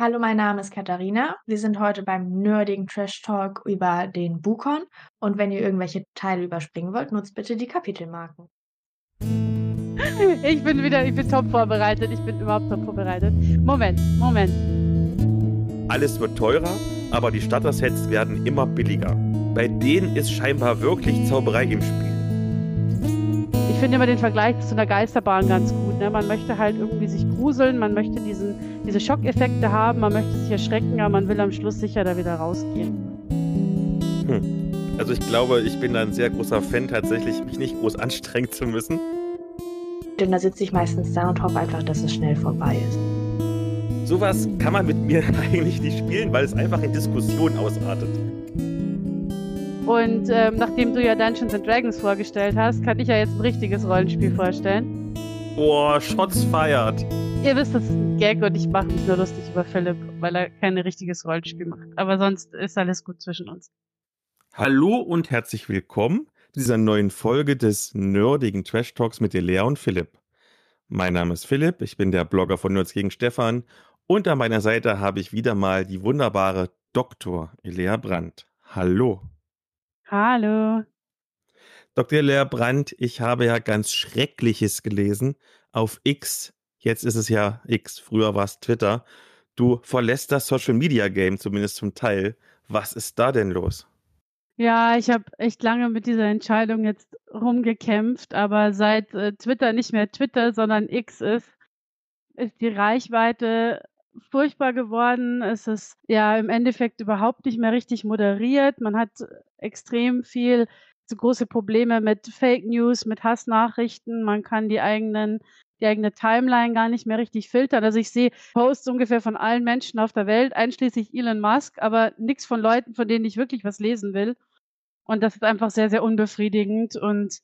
Hallo, mein Name ist Katharina. Wir sind heute beim nerdigen Trash Talk über den Bukon. Und wenn ihr irgendwelche Teile überspringen wollt, nutzt bitte die Kapitelmarken. Ich bin wieder, ich bin top vorbereitet. Ich bin überhaupt top vorbereitet. Moment, Moment. Alles wird teurer, aber die Starter-Sets werden immer billiger. Bei denen ist scheinbar wirklich Zauberei im Spiel. Ich finde immer den Vergleich zu einer Geisterbahn ganz gut. Ne? Man möchte halt irgendwie sich gruseln, man möchte diesen, diese Schockeffekte haben, man möchte sich erschrecken, aber man will am Schluss sicher da wieder rausgehen. Hm. Also ich glaube, ich bin da ein sehr großer Fan, tatsächlich mich nicht groß anstrengen zu müssen. Denn da sitze ich meistens da und hoffe einfach, dass es schnell vorbei ist. Sowas kann man mit mir eigentlich nicht spielen, weil es einfach in Diskussionen ausartet. Und ähm, nachdem du ja Dungeons and Dragons vorgestellt hast, kann ich ja jetzt ein richtiges Rollenspiel vorstellen. Boah, Shots feiert. Ihr wisst, das ist ein Gag und ich mache mich nur lustig über Philipp, weil er kein richtiges Rollenspiel macht. Aber sonst ist alles gut zwischen uns. Hallo und herzlich willkommen zu dieser neuen Folge des nerdigen Trash Talks mit Lea und Philipp. Mein Name ist Philipp, ich bin der Blogger von Nerds gegen Stefan und an meiner Seite habe ich wieder mal die wunderbare Dr. Elea Brandt. Hallo. Hallo. Dr. Lea Brandt, ich habe ja ganz Schreckliches gelesen auf X. Jetzt ist es ja X, früher war es Twitter. Du verlässt das Social Media Game, zumindest zum Teil. Was ist da denn los? Ja, ich habe echt lange mit dieser Entscheidung jetzt rumgekämpft, aber seit äh, Twitter nicht mehr Twitter, sondern X ist, ist die Reichweite furchtbar geworden. Es ist ja im Endeffekt überhaupt nicht mehr richtig moderiert. Man hat extrem viel große Probleme mit Fake News, mit Hassnachrichten. Man kann die eigenen die eigene Timeline gar nicht mehr richtig filtern. Also ich sehe Posts ungefähr von allen Menschen auf der Welt, einschließlich Elon Musk, aber nichts von Leuten, von denen ich wirklich was lesen will. Und das ist einfach sehr, sehr unbefriedigend und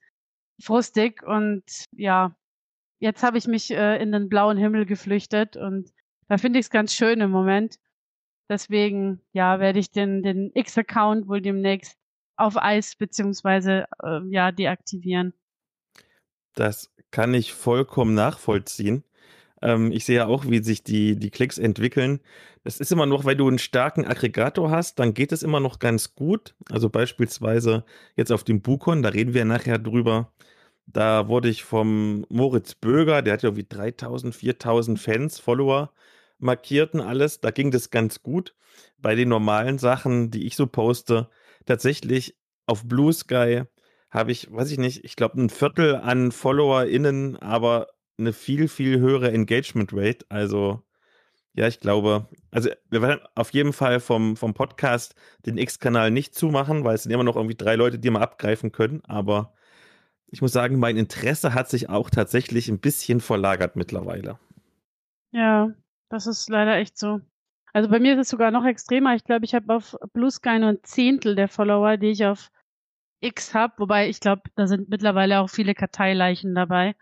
frustig. Und ja, jetzt habe ich mich äh, in den blauen Himmel geflüchtet und da finde ich es ganz schön im Moment. Deswegen, ja, werde ich den, den X-Account wohl demnächst auf Eis beziehungsweise äh, ja deaktivieren. Das kann ich vollkommen nachvollziehen. Ähm, ich sehe ja auch, wie sich die, die Klicks entwickeln. Das ist immer noch, weil du einen starken Aggregator hast, dann geht es immer noch ganz gut. Also beispielsweise jetzt auf dem Bukon, da reden wir nachher drüber. Da wurde ich vom Moritz Böger, der hat ja irgendwie 3000, 4000 Fans, Follower, markierten alles. Da ging das ganz gut. Bei den normalen Sachen, die ich so poste, tatsächlich auf Blue Sky habe ich, weiß ich nicht, ich glaube ein Viertel an FollowerInnen, aber eine viel, viel höhere Engagement Rate. Also, ja, ich glaube, also wir werden auf jeden Fall vom, vom Podcast den X-Kanal nicht zumachen, weil es sind immer noch irgendwie drei Leute, die mal abgreifen können. Aber ich muss sagen, mein Interesse hat sich auch tatsächlich ein bisschen verlagert mittlerweile. Ja, das ist leider echt so. Also bei mir ist es sogar noch extremer. Ich glaube, ich habe auf Blue Sky nur ein Zehntel der Follower, die ich auf X habe, wobei ich glaube, da sind mittlerweile auch viele Karteileichen dabei.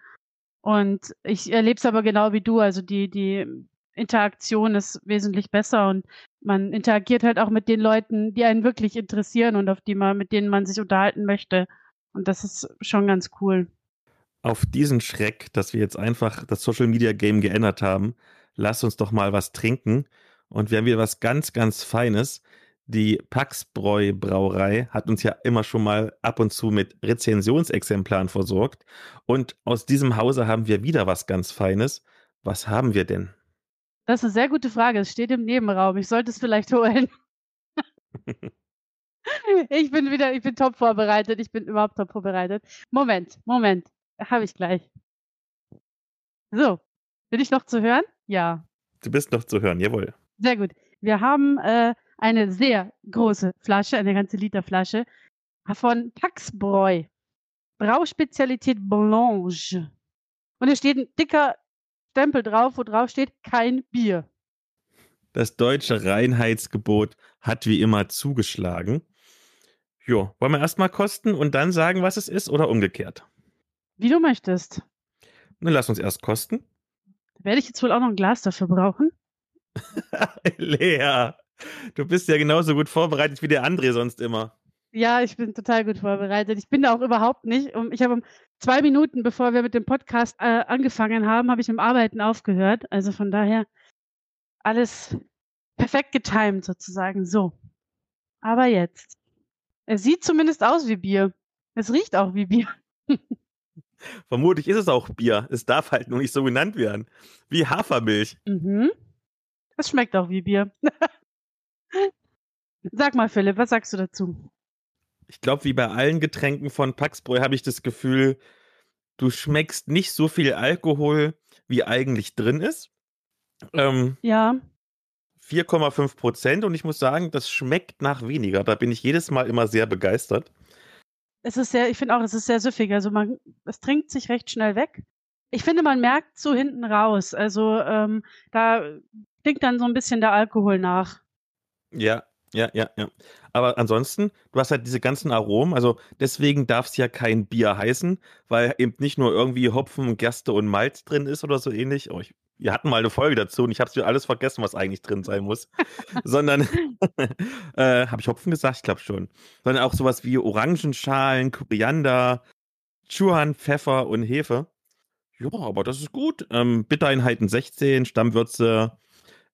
Und ich erlebe es aber genau wie du. Also die, die Interaktion ist wesentlich besser und man interagiert halt auch mit den Leuten, die einen wirklich interessieren und auf die man, mit denen man sich unterhalten möchte. Und das ist schon ganz cool. Auf diesen Schreck, dass wir jetzt einfach das Social Media Game geändert haben, lass uns doch mal was trinken. Und wir haben wieder was ganz, ganz Feines. Die Paxbräu Brauerei hat uns ja immer schon mal ab und zu mit Rezensionsexemplaren versorgt. Und aus diesem Hause haben wir wieder was ganz Feines. Was haben wir denn? Das ist eine sehr gute Frage. Es steht im Nebenraum. Ich sollte es vielleicht holen. ich bin wieder, ich bin top vorbereitet. Ich bin überhaupt top vorbereitet. Moment, Moment. Habe ich gleich. So. Bin ich noch zu hören? Ja. Du bist noch zu hören, jawohl. Sehr gut. Wir haben äh, eine sehr große Flasche, eine ganze Liter Flasche von Paxbräu. Brauspezialität Blanche. Und da steht ein dicker Stempel drauf, wo drauf steht kein Bier. Das deutsche Reinheitsgebot hat wie immer zugeschlagen. Jo, wollen wir erstmal kosten und dann sagen, was es ist oder umgekehrt? Wie du möchtest. Dann lass uns erst kosten. Werde ich jetzt wohl auch noch ein Glas dafür brauchen? Lea, du bist ja genauso gut vorbereitet wie der André sonst immer. Ja, ich bin total gut vorbereitet. Ich bin da auch überhaupt nicht. Ich habe um zwei Minuten, bevor wir mit dem Podcast äh, angefangen haben, habe ich dem Arbeiten aufgehört. Also von daher alles, perfekt getimed sozusagen. So. Aber jetzt. Es sieht zumindest aus wie Bier. Es riecht auch wie Bier. Vermutlich ist es auch Bier. Es darf halt nur nicht so genannt werden. Wie Hafermilch. Mhm. Es schmeckt auch wie Bier. Sag mal, Philipp, was sagst du dazu? Ich glaube, wie bei allen Getränken von Paxbräu habe ich das Gefühl, du schmeckst nicht so viel Alkohol, wie eigentlich drin ist. Ähm, ja. 4,5 Prozent und ich muss sagen, das schmeckt nach weniger. Da bin ich jedes Mal immer sehr begeistert. Es ist sehr, ich finde auch, es ist sehr süffig. Also man, es trinkt sich recht schnell weg. Ich finde, man merkt so hinten raus. Also ähm, da klingt dann so ein bisschen der Alkohol nach. Ja, ja, ja, ja. Aber ansonsten, du hast halt diese ganzen Aromen, also deswegen darf es ja kein Bier heißen, weil eben nicht nur irgendwie Hopfen, Gerste und Malz drin ist oder so ähnlich. Oh, ich, wir hatten mal eine Folge dazu und ich habe es alles vergessen, was eigentlich drin sein muss. Sondern, äh, habe ich Hopfen gesagt? Ich glaube schon. Sondern auch sowas wie Orangenschalen, Koriander, Chuan, Pfeffer und Hefe. Ja, aber das ist gut. Ähm, Bittereinheiten 16, Stammwürze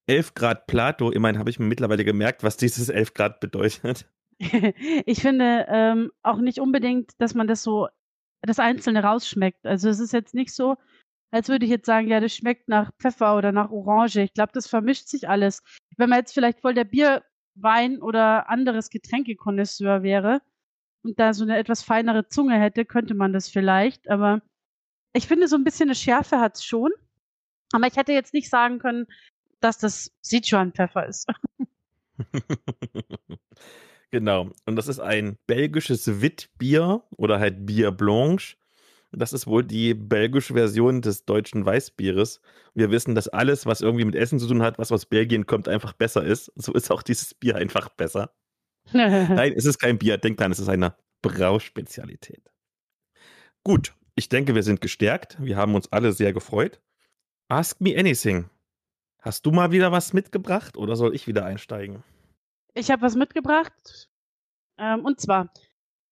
11 Grad Plato, immerhin habe ich mir mittlerweile gemerkt, was dieses 11 Grad bedeutet. ich finde ähm, auch nicht unbedingt, dass man das so, das Einzelne rausschmeckt. Also es ist jetzt nicht so, als würde ich jetzt sagen, ja, das schmeckt nach Pfeffer oder nach Orange. Ich glaube, das vermischt sich alles. Wenn man jetzt vielleicht voll der Bierwein oder anderes Getränkekonnoisseur wäre und da so eine etwas feinere Zunge hätte, könnte man das vielleicht. Aber ich finde, so ein bisschen eine Schärfe hat es schon. Aber ich hätte jetzt nicht sagen können, dass das Sichuan-Pfeffer ist. genau. Und das ist ein belgisches Witbier oder halt Bier Blanche. Das ist wohl die belgische Version des deutschen Weißbieres. Wir wissen, dass alles, was irgendwie mit Essen zu tun hat, was aus Belgien kommt, einfach besser ist. So ist auch dieses Bier einfach besser. Nein, es ist kein Bier. Denkt dran, es ist eine Brauspezialität. Gut, ich denke, wir sind gestärkt. Wir haben uns alle sehr gefreut. Ask me anything. Hast du mal wieder was mitgebracht oder soll ich wieder einsteigen? Ich habe was mitgebracht. Ähm, und zwar,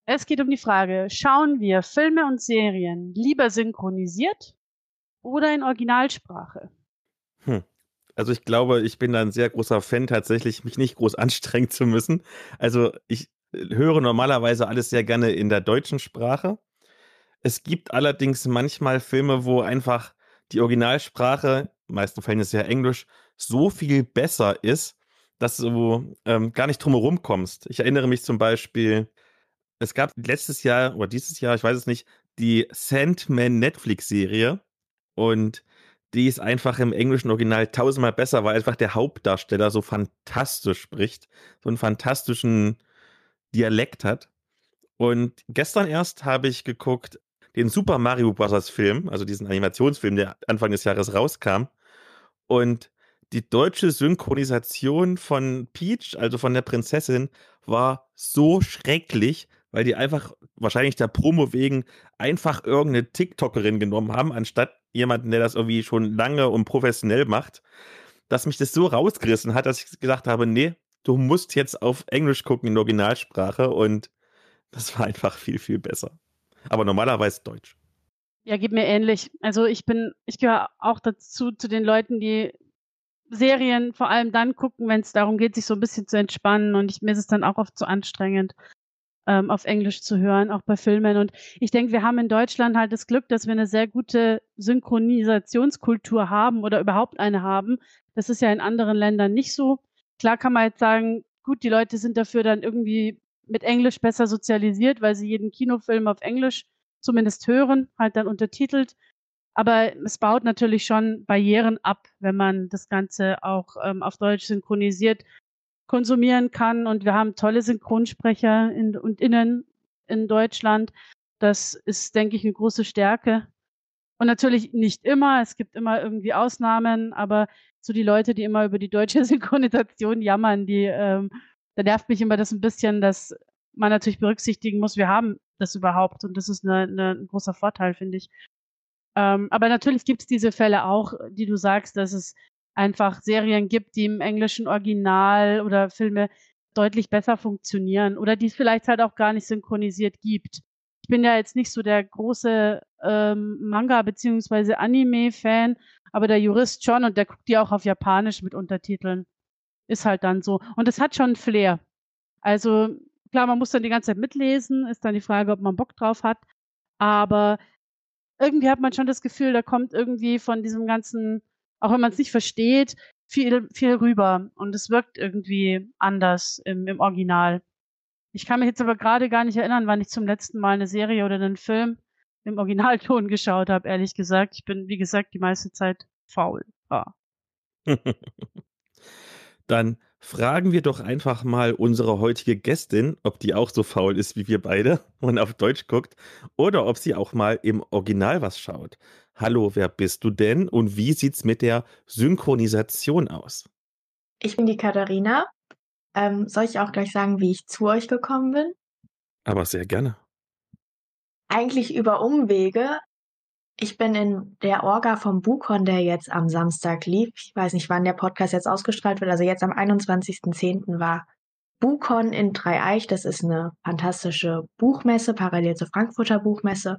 es geht um die Frage, schauen wir Filme und Serien lieber synchronisiert oder in Originalsprache? Hm. Also ich glaube, ich bin da ein sehr großer Fan, tatsächlich mich nicht groß anstrengen zu müssen. Also ich höre normalerweise alles sehr gerne in der deutschen Sprache. Es gibt allerdings manchmal Filme, wo einfach die Originalsprache meisten Fällen ist ja Englisch, so viel besser ist, dass du ähm, gar nicht drumherum kommst. Ich erinnere mich zum Beispiel, es gab letztes Jahr oder dieses Jahr, ich weiß es nicht, die Sandman Netflix-Serie und die ist einfach im englischen Original tausendmal besser, weil einfach der Hauptdarsteller so fantastisch spricht, so einen fantastischen Dialekt hat. Und gestern erst habe ich geguckt den Super Mario Bros. Film, also diesen Animationsfilm, der Anfang des Jahres rauskam. Und die deutsche Synchronisation von Peach, also von der Prinzessin, war so schrecklich, weil die einfach wahrscheinlich der Promo wegen einfach irgendeine TikTokerin genommen haben, anstatt jemanden, der das irgendwie schon lange und professionell macht, dass mich das so rausgerissen hat, dass ich gesagt habe, nee, du musst jetzt auf Englisch gucken in Originalsprache und das war einfach viel, viel besser. Aber normalerweise Deutsch. Ja, geht mir ähnlich. Also ich bin, ich gehöre auch dazu, zu den Leuten, die Serien vor allem dann gucken, wenn es darum geht, sich so ein bisschen zu entspannen. Und ich, mir ist es dann auch oft zu anstrengend, ähm, auf Englisch zu hören, auch bei Filmen. Und ich denke, wir haben in Deutschland halt das Glück, dass wir eine sehr gute Synchronisationskultur haben oder überhaupt eine haben. Das ist ja in anderen Ländern nicht so. Klar kann man jetzt sagen, gut, die Leute sind dafür dann irgendwie mit Englisch besser sozialisiert, weil sie jeden Kinofilm auf Englisch zumindest hören, halt dann untertitelt. Aber es baut natürlich schon Barrieren ab, wenn man das Ganze auch ähm, auf Deutsch synchronisiert konsumieren kann. Und wir haben tolle Synchronsprecher in, und Innen in Deutschland. Das ist, denke ich, eine große Stärke. Und natürlich nicht immer. Es gibt immer irgendwie Ausnahmen, aber so die Leute, die immer über die deutsche Synchronisation jammern, die, ähm, da nervt mich immer das ein bisschen, dass man natürlich berücksichtigen muss, wir haben das überhaupt und das ist eine, eine, ein großer Vorteil, finde ich. Ähm, aber natürlich gibt es diese Fälle auch, die du sagst, dass es einfach Serien gibt, die im englischen Original oder Filme deutlich besser funktionieren oder die es vielleicht halt auch gar nicht synchronisiert gibt. Ich bin ja jetzt nicht so der große ähm, Manga- beziehungsweise Anime-Fan, aber der Jurist schon und der guckt die auch auf Japanisch mit Untertiteln. Ist halt dann so. Und es hat schon Flair. Also klar, man muss dann die ganze Zeit mitlesen, ist dann die Frage, ob man Bock drauf hat. Aber irgendwie hat man schon das Gefühl, da kommt irgendwie von diesem ganzen, auch wenn man es nicht versteht, viel, viel rüber. Und es wirkt irgendwie anders im, im Original. Ich kann mich jetzt aber gerade gar nicht erinnern, wann ich zum letzten Mal eine Serie oder einen Film im Originalton geschaut habe, ehrlich gesagt. Ich bin, wie gesagt, die meiste Zeit faul. Ah. Dann fragen wir doch einfach mal unsere heutige Gästin, ob die auch so faul ist wie wir beide und auf Deutsch guckt oder ob sie auch mal im Original was schaut. Hallo, wer bist du denn und wie sieht's mit der Synchronisation aus? Ich bin die Katharina. Ähm, soll ich auch gleich sagen, wie ich zu euch gekommen bin? Aber sehr gerne. Eigentlich über Umwege. Ich bin in der Orga vom Bukon, der jetzt am Samstag lief. Ich weiß nicht, wann der Podcast jetzt ausgestrahlt wird. Also jetzt am 21.10. war Bukon in Dreieich. Das ist eine fantastische Buchmesse, parallel zur Frankfurter Buchmesse.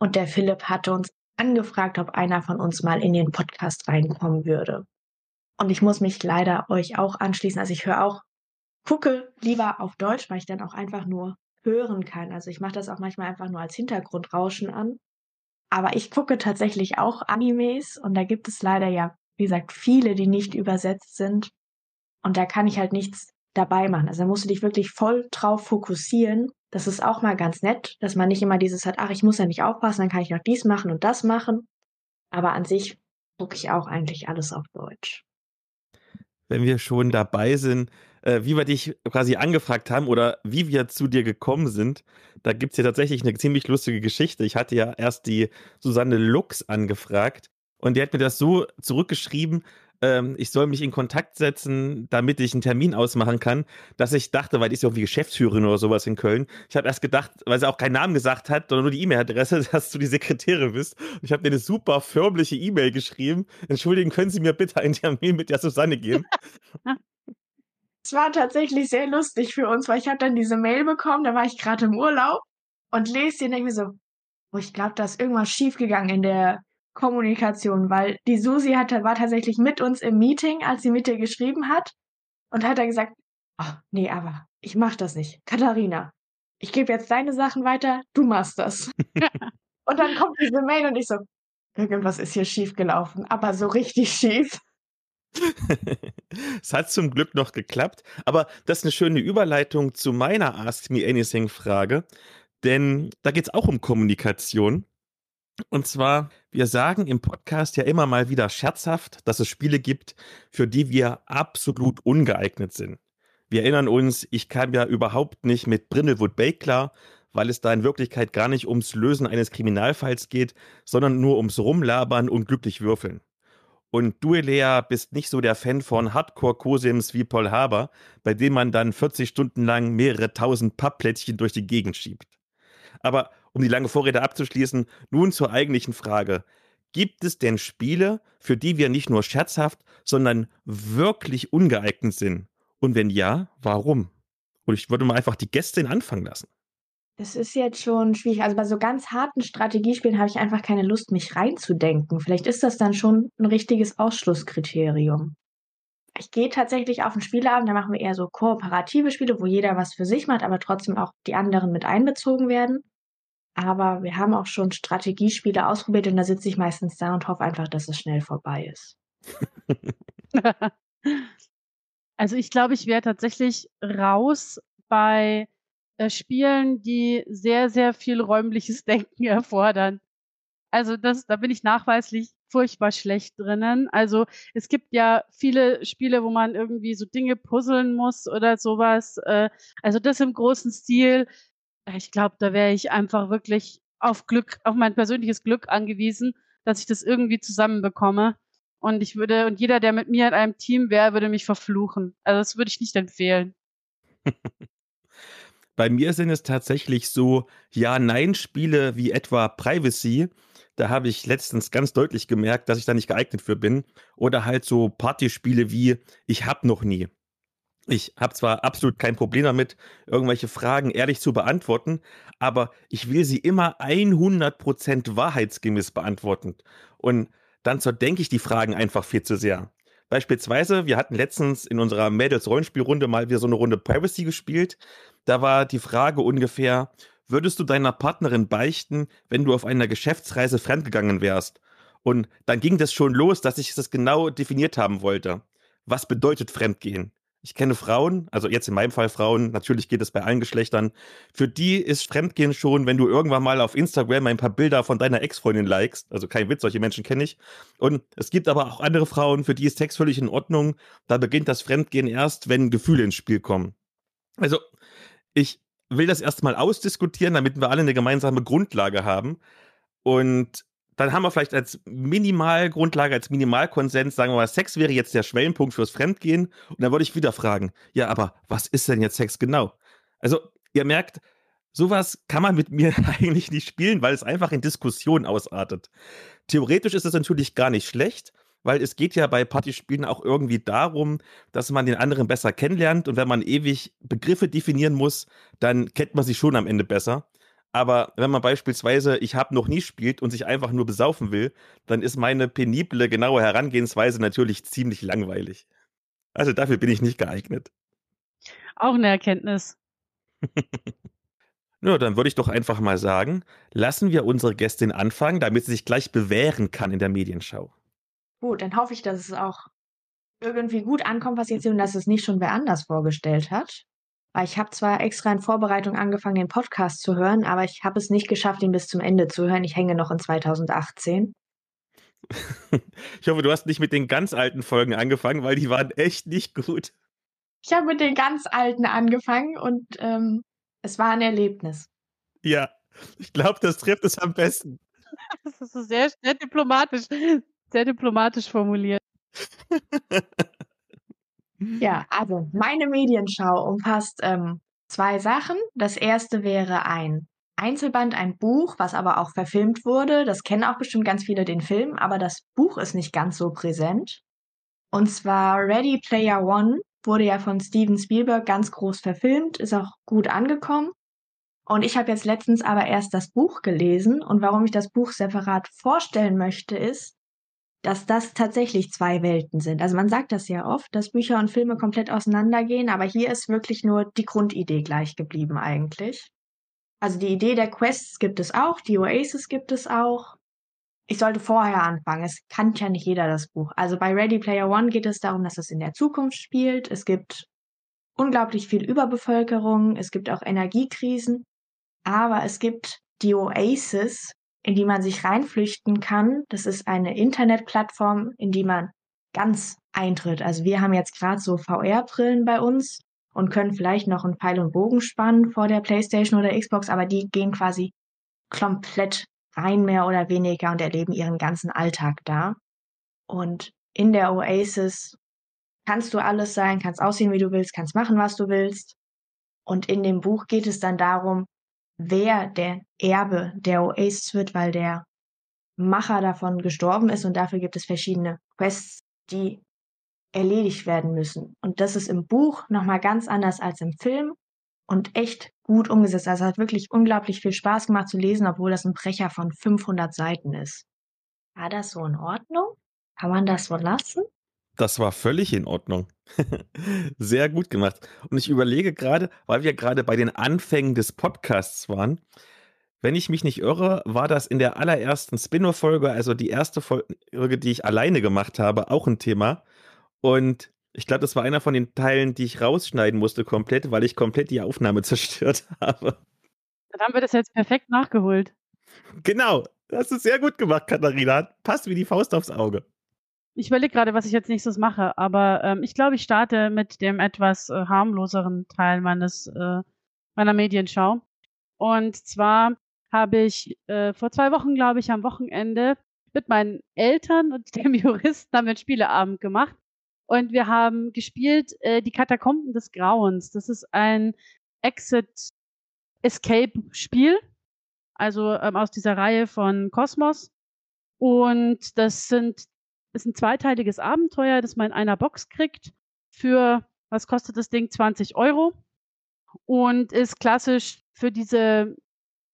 Und der Philipp hatte uns angefragt, ob einer von uns mal in den Podcast reinkommen würde. Und ich muss mich leider euch auch anschließen. Also ich höre auch, gucke lieber auf Deutsch, weil ich dann auch einfach nur hören kann. Also ich mache das auch manchmal einfach nur als Hintergrundrauschen an aber ich gucke tatsächlich auch Animes und da gibt es leider ja, wie gesagt, viele, die nicht übersetzt sind. Und da kann ich halt nichts dabei machen. Also da musst du dich wirklich voll drauf fokussieren. Das ist auch mal ganz nett, dass man nicht immer dieses hat, ach, ich muss ja nicht aufpassen, dann kann ich noch dies machen und das machen. Aber an sich gucke ich auch eigentlich alles auf Deutsch. Wenn wir schon dabei sind, äh, wie wir dich quasi angefragt haben oder wie wir zu dir gekommen sind, da gibt es ja tatsächlich eine ziemlich lustige Geschichte. Ich hatte ja erst die Susanne Lux angefragt und die hat mir das so zurückgeschrieben, ähm, ich soll mich in Kontakt setzen, damit ich einen Termin ausmachen kann, dass ich dachte, weil die ist ja irgendwie Geschäftsführerin oder sowas in Köln. Ich habe erst gedacht, weil sie auch keinen Namen gesagt hat, sondern nur die E-Mail-Adresse, dass du die Sekretärin bist. Und ich habe dir eine super förmliche E-Mail geschrieben. Entschuldigen, können Sie mir bitte einen Termin mit der Susanne geben? Es war tatsächlich sehr lustig für uns, weil ich habe dann diese Mail bekommen, da war ich gerade im Urlaub und lese die und denke mir so, oh, ich glaube, da ist irgendwas schiefgegangen in der Kommunikation, weil die Susi hat, war tatsächlich mit uns im Meeting, als sie mit dir geschrieben hat und hat dann gesagt, oh, nee, aber ich mach das nicht. Katharina, ich gebe jetzt deine Sachen weiter, du machst das. und dann kommt diese Mail und ich so, irgendwas ist hier schief gelaufen, aber so richtig schief. es hat zum Glück noch geklappt, aber das ist eine schöne Überleitung zu meiner Ask Me Anything Frage, denn da geht es auch um Kommunikation. Und zwar, wir sagen im Podcast ja immer mal wieder scherzhaft, dass es Spiele gibt, für die wir absolut ungeeignet sind. Wir erinnern uns, ich kam ja überhaupt nicht mit Brindlewood Bay klar, weil es da in Wirklichkeit gar nicht ums Lösen eines Kriminalfalls geht, sondern nur ums Rumlabern und glücklich würfeln. Und du, Lea, bist nicht so der Fan von Hardcore-Cosims wie Paul Haber, bei dem man dann 40 Stunden lang mehrere tausend Pappplättchen durch die Gegend schiebt. Aber um die lange Vorrede abzuschließen, nun zur eigentlichen Frage. Gibt es denn Spiele, für die wir nicht nur scherzhaft, sondern wirklich ungeeignet sind? Und wenn ja, warum? Und ich würde mal einfach die Gästin anfangen lassen. Das ist jetzt schon schwierig. Also bei so ganz harten Strategiespielen habe ich einfach keine Lust, mich reinzudenken. Vielleicht ist das dann schon ein richtiges Ausschlusskriterium. Ich gehe tatsächlich auf einen Spieleabend, da machen wir eher so kooperative Spiele, wo jeder was für sich macht, aber trotzdem auch die anderen mit einbezogen werden. Aber wir haben auch schon Strategiespiele ausprobiert und da sitze ich meistens da und hoffe einfach, dass es schnell vorbei ist. also ich glaube, ich wäre tatsächlich raus bei äh, Spielen, die sehr, sehr viel räumliches Denken erfordern. Also das, da bin ich nachweislich furchtbar schlecht drinnen. Also es gibt ja viele Spiele, wo man irgendwie so Dinge puzzeln muss oder sowas. Äh, also das im großen Stil. Ich glaube, da wäre ich einfach wirklich auf Glück, auf mein persönliches Glück angewiesen, dass ich das irgendwie zusammenbekomme. Und ich würde, und jeder, der mit mir in einem Team wäre, würde mich verfluchen. Also das würde ich nicht empfehlen. Bei mir sind es tatsächlich so Ja-Nein-Spiele wie etwa Privacy. Da habe ich letztens ganz deutlich gemerkt, dass ich da nicht geeignet für bin. Oder halt so Partyspiele wie Ich hab noch nie. Ich habe zwar absolut kein Problem damit, irgendwelche Fragen ehrlich zu beantworten, aber ich will sie immer 100% wahrheitsgemäß beantworten. Und dann zerdenke ich die Fragen einfach viel zu sehr. Beispielsweise, wir hatten letztens in unserer Mädels-Rollenspielrunde mal wieder so eine Runde Privacy gespielt. Da war die Frage ungefähr, würdest du deiner Partnerin beichten, wenn du auf einer Geschäftsreise fremdgegangen wärst? Und dann ging das schon los, dass ich das genau definiert haben wollte. Was bedeutet Fremdgehen? Ich kenne Frauen, also jetzt in meinem Fall Frauen, natürlich geht es bei allen Geschlechtern. Für die ist Fremdgehen schon, wenn du irgendwann mal auf Instagram ein paar Bilder von deiner Ex-Freundin likest. Also kein Witz, solche Menschen kenne ich. Und es gibt aber auch andere Frauen, für die ist Sex völlig in Ordnung. Da beginnt das Fremdgehen erst, wenn Gefühle ins Spiel kommen. Also, ich will das erstmal ausdiskutieren, damit wir alle eine gemeinsame Grundlage haben. Und dann haben wir vielleicht als Minimalgrundlage, als Minimalkonsens, sagen wir mal, Sex wäre jetzt der Schwellenpunkt fürs Fremdgehen. Und dann würde ich wieder fragen, ja, aber was ist denn jetzt Sex genau? Also, ihr merkt, sowas kann man mit mir eigentlich nicht spielen, weil es einfach in Diskussion ausartet. Theoretisch ist es natürlich gar nicht schlecht, weil es geht ja bei Partyspielen auch irgendwie darum, dass man den anderen besser kennenlernt und wenn man ewig Begriffe definieren muss, dann kennt man sich schon am Ende besser. Aber wenn man beispielsweise Ich habe noch nie spielt und sich einfach nur besaufen will, dann ist meine penible, genaue Herangehensweise natürlich ziemlich langweilig. Also dafür bin ich nicht geeignet. Auch eine Erkenntnis. ja, dann würde ich doch einfach mal sagen, lassen wir unsere Gästin anfangen, damit sie sich gleich bewähren kann in der Medienschau. Gut, dann hoffe ich, dass es auch irgendwie gut ankommt, was jetzt hier und dass es nicht schon wer anders vorgestellt hat. Weil ich habe zwar extra in Vorbereitung angefangen, den Podcast zu hören, aber ich habe es nicht geschafft, ihn bis zum Ende zu hören. Ich hänge noch in 2018. Ich hoffe, du hast nicht mit den ganz alten Folgen angefangen, weil die waren echt nicht gut. Ich habe mit den ganz alten angefangen und ähm, es war ein Erlebnis. Ja, ich glaube, das trifft es am besten. Das ist so sehr, sehr diplomatisch, sehr diplomatisch formuliert. Ja, also meine Medienschau umfasst ähm, zwei Sachen. Das erste wäre ein Einzelband, ein Buch, was aber auch verfilmt wurde. Das kennen auch bestimmt ganz viele den Film, aber das Buch ist nicht ganz so präsent. Und zwar Ready Player One wurde ja von Steven Spielberg ganz groß verfilmt, ist auch gut angekommen. Und ich habe jetzt letztens aber erst das Buch gelesen und warum ich das Buch separat vorstellen möchte, ist, dass das tatsächlich zwei Welten sind. Also man sagt das ja oft, dass Bücher und Filme komplett auseinandergehen, aber hier ist wirklich nur die Grundidee gleich geblieben eigentlich. Also die Idee der Quests gibt es auch, die Oasis gibt es auch. Ich sollte vorher anfangen. Es kann ja nicht jeder das Buch. Also bei Ready Player One geht es darum, dass es in der Zukunft spielt. Es gibt unglaublich viel Überbevölkerung. Es gibt auch Energiekrisen. Aber es gibt die Oasis, in die man sich reinflüchten kann. Das ist eine Internetplattform, in die man ganz eintritt. Also wir haben jetzt gerade so VR-Brillen bei uns und können vielleicht noch einen Pfeil und Bogen spannen vor der PlayStation oder Xbox, aber die gehen quasi komplett rein mehr oder weniger und erleben ihren ganzen Alltag da. Und in der Oasis kannst du alles sein, kannst aussehen, wie du willst, kannst machen, was du willst. Und in dem Buch geht es dann darum, wer der Erbe der Oasis wird, weil der Macher davon gestorben ist und dafür gibt es verschiedene Quests, die erledigt werden müssen. Und das ist im Buch nochmal ganz anders als im Film und echt gut umgesetzt. Also hat wirklich unglaublich viel Spaß gemacht zu lesen, obwohl das ein Brecher von 500 Seiten ist. War das so in Ordnung? Kann man das so lassen? Das war völlig in Ordnung. Sehr gut gemacht. Und ich überlege gerade, weil wir gerade bei den Anfängen des Podcasts waren, wenn ich mich nicht irre, war das in der allerersten Spin-off-Folge, also die erste Folge, die ich alleine gemacht habe, auch ein Thema. Und ich glaube, das war einer von den Teilen, die ich rausschneiden musste komplett, weil ich komplett die Aufnahme zerstört habe. Dann haben wir das jetzt perfekt nachgeholt. Genau. Das ist sehr gut gemacht, Katharina. Passt wie die Faust aufs Auge. Ich überlege gerade, was ich jetzt nächstes mache, aber ähm, ich glaube, ich starte mit dem etwas äh, harmloseren Teil meines äh, meiner Medienschau. Und zwar habe ich äh, vor zwei Wochen, glaube ich, am Wochenende mit meinen Eltern und dem Juristen haben wir einen Spieleabend gemacht. Und wir haben gespielt äh, die Katakomben des Grauens. Das ist ein Exit-Escape-Spiel, also ähm, aus dieser Reihe von Kosmos. Und das sind ist ein zweiteiliges Abenteuer, das man in einer Box kriegt für, was kostet das Ding? 20 Euro. Und ist klassisch für diese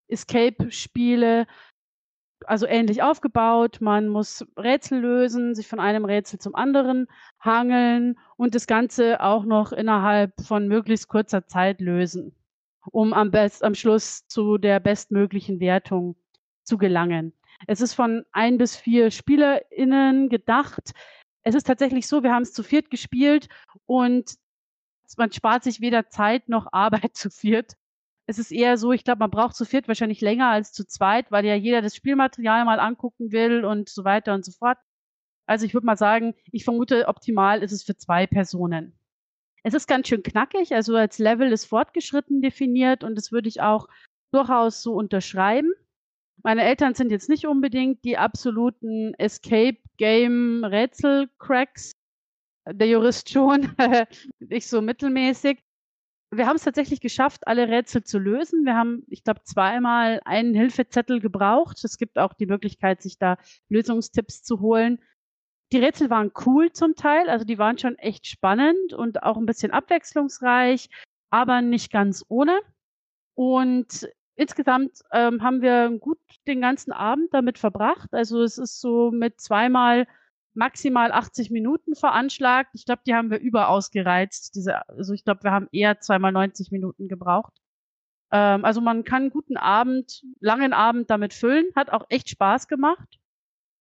Escape-Spiele also ähnlich aufgebaut. Man muss Rätsel lösen, sich von einem Rätsel zum anderen hangeln und das Ganze auch noch innerhalb von möglichst kurzer Zeit lösen, um am, best, am Schluss zu der bestmöglichen Wertung zu gelangen. Es ist von ein bis vier SpielerInnen gedacht. Es ist tatsächlich so, wir haben es zu viert gespielt und man spart sich weder Zeit noch Arbeit zu viert. Es ist eher so, ich glaube, man braucht zu viert wahrscheinlich länger als zu zweit, weil ja jeder das Spielmaterial mal angucken will und so weiter und so fort. Also ich würde mal sagen, ich vermute, optimal ist es für zwei Personen. Es ist ganz schön knackig, also als Level ist fortgeschritten definiert und das würde ich auch durchaus so unterschreiben. Meine Eltern sind jetzt nicht unbedingt die absoluten Escape Game Rätsel Cracks. Der Jurist schon, nicht so mittelmäßig. Wir haben es tatsächlich geschafft, alle Rätsel zu lösen. Wir haben, ich glaube, zweimal einen Hilfezettel gebraucht. Es gibt auch die Möglichkeit, sich da Lösungstipps zu holen. Die Rätsel waren cool zum Teil, also die waren schon echt spannend und auch ein bisschen abwechslungsreich, aber nicht ganz ohne. Und insgesamt ähm, haben wir gut den ganzen Abend damit verbracht. Also es ist so mit zweimal maximal 80 Minuten veranschlagt. Ich glaube, die haben wir überaus gereizt. Diese, also ich glaube, wir haben eher zweimal 90 Minuten gebraucht. Ähm, also man kann einen guten Abend, langen Abend damit füllen. Hat auch echt Spaß gemacht.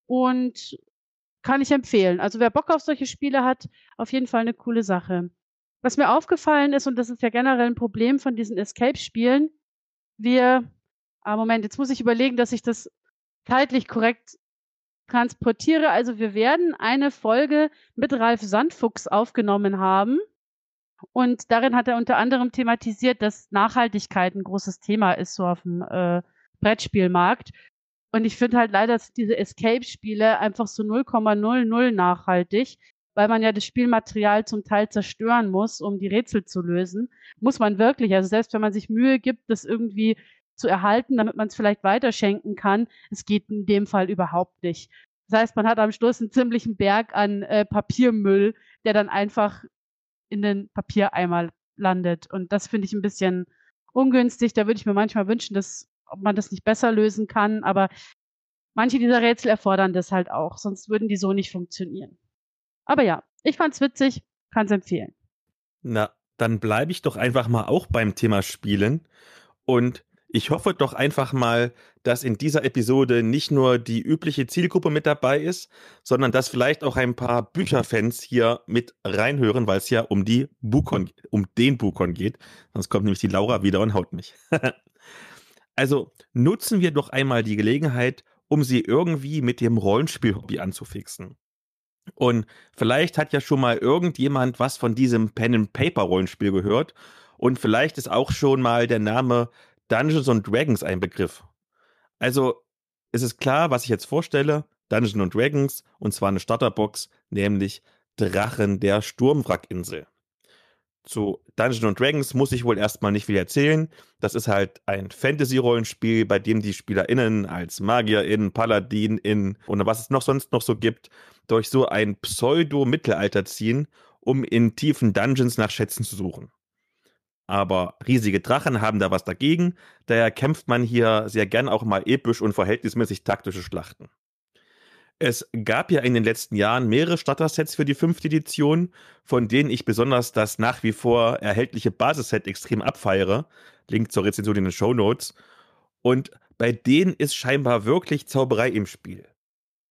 Und kann ich empfehlen. Also wer Bock auf solche Spiele hat, auf jeden Fall eine coole Sache. Was mir aufgefallen ist, und das ist ja generell ein Problem von diesen Escape-Spielen, wir, ah, Moment, jetzt muss ich überlegen, dass ich das zeitlich korrekt transportiere. Also wir werden eine Folge mit Ralf Sandfuchs aufgenommen haben. Und darin hat er unter anderem thematisiert, dass Nachhaltigkeit ein großes Thema ist, so auf dem äh, Brettspielmarkt. Und ich finde halt leider dass diese Escape-Spiele einfach so 0,00 nachhaltig, weil man ja das Spielmaterial zum Teil zerstören muss, um die Rätsel zu lösen. Muss man wirklich. Also selbst wenn man sich Mühe gibt, das irgendwie zu erhalten, damit man es vielleicht weiterschenken kann, es geht in dem Fall überhaupt nicht. Das heißt, man hat am Schluss einen ziemlichen Berg an äh, Papiermüll, der dann einfach in den Papiereimer landet. Und das finde ich ein bisschen ungünstig. Da würde ich mir manchmal wünschen, dass ob man das nicht besser lösen kann, aber manche dieser Rätsel erfordern das halt auch, sonst würden die so nicht funktionieren. Aber ja, ich fand's witzig, kann's empfehlen. Na, dann bleibe ich doch einfach mal auch beim Thema Spielen und ich hoffe doch einfach mal, dass in dieser Episode nicht nur die übliche Zielgruppe mit dabei ist, sondern dass vielleicht auch ein paar Bücherfans hier mit reinhören, weil es ja um die Bukon, um den Bukon geht. Sonst kommt nämlich die Laura wieder und haut mich. also nutzen wir doch einmal die Gelegenheit, um sie irgendwie mit dem Rollenspiel-Hobby anzufixen. Und vielleicht hat ja schon mal irgendjemand was von diesem Pen-and-Paper-Rollenspiel gehört. Und vielleicht ist auch schon mal der Name Dungeons and Dragons ein Begriff. Also es ist klar, was ich jetzt vorstelle. Dungeons and Dragons und zwar eine Starterbox, nämlich Drachen der Sturmwrackinsel. Zu Dungeons Dragons muss ich wohl erstmal nicht viel erzählen. Das ist halt ein Fantasy-Rollenspiel, bei dem die SpielerInnen als MagierInnen, PaladinInnen und was es noch sonst noch so gibt, durch so ein Pseudo-Mittelalter ziehen, um in tiefen Dungeons nach Schätzen zu suchen. Aber riesige Drachen haben da was dagegen, daher kämpft man hier sehr gern auch mal episch und verhältnismäßig taktische Schlachten. Es gab ja in den letzten Jahren mehrere Starter-Sets für die fünfte Edition, von denen ich besonders das nach wie vor erhältliche Basisset extrem abfeiere. Link zur Rezension in den Show Notes. Und bei denen ist scheinbar wirklich Zauberei im Spiel.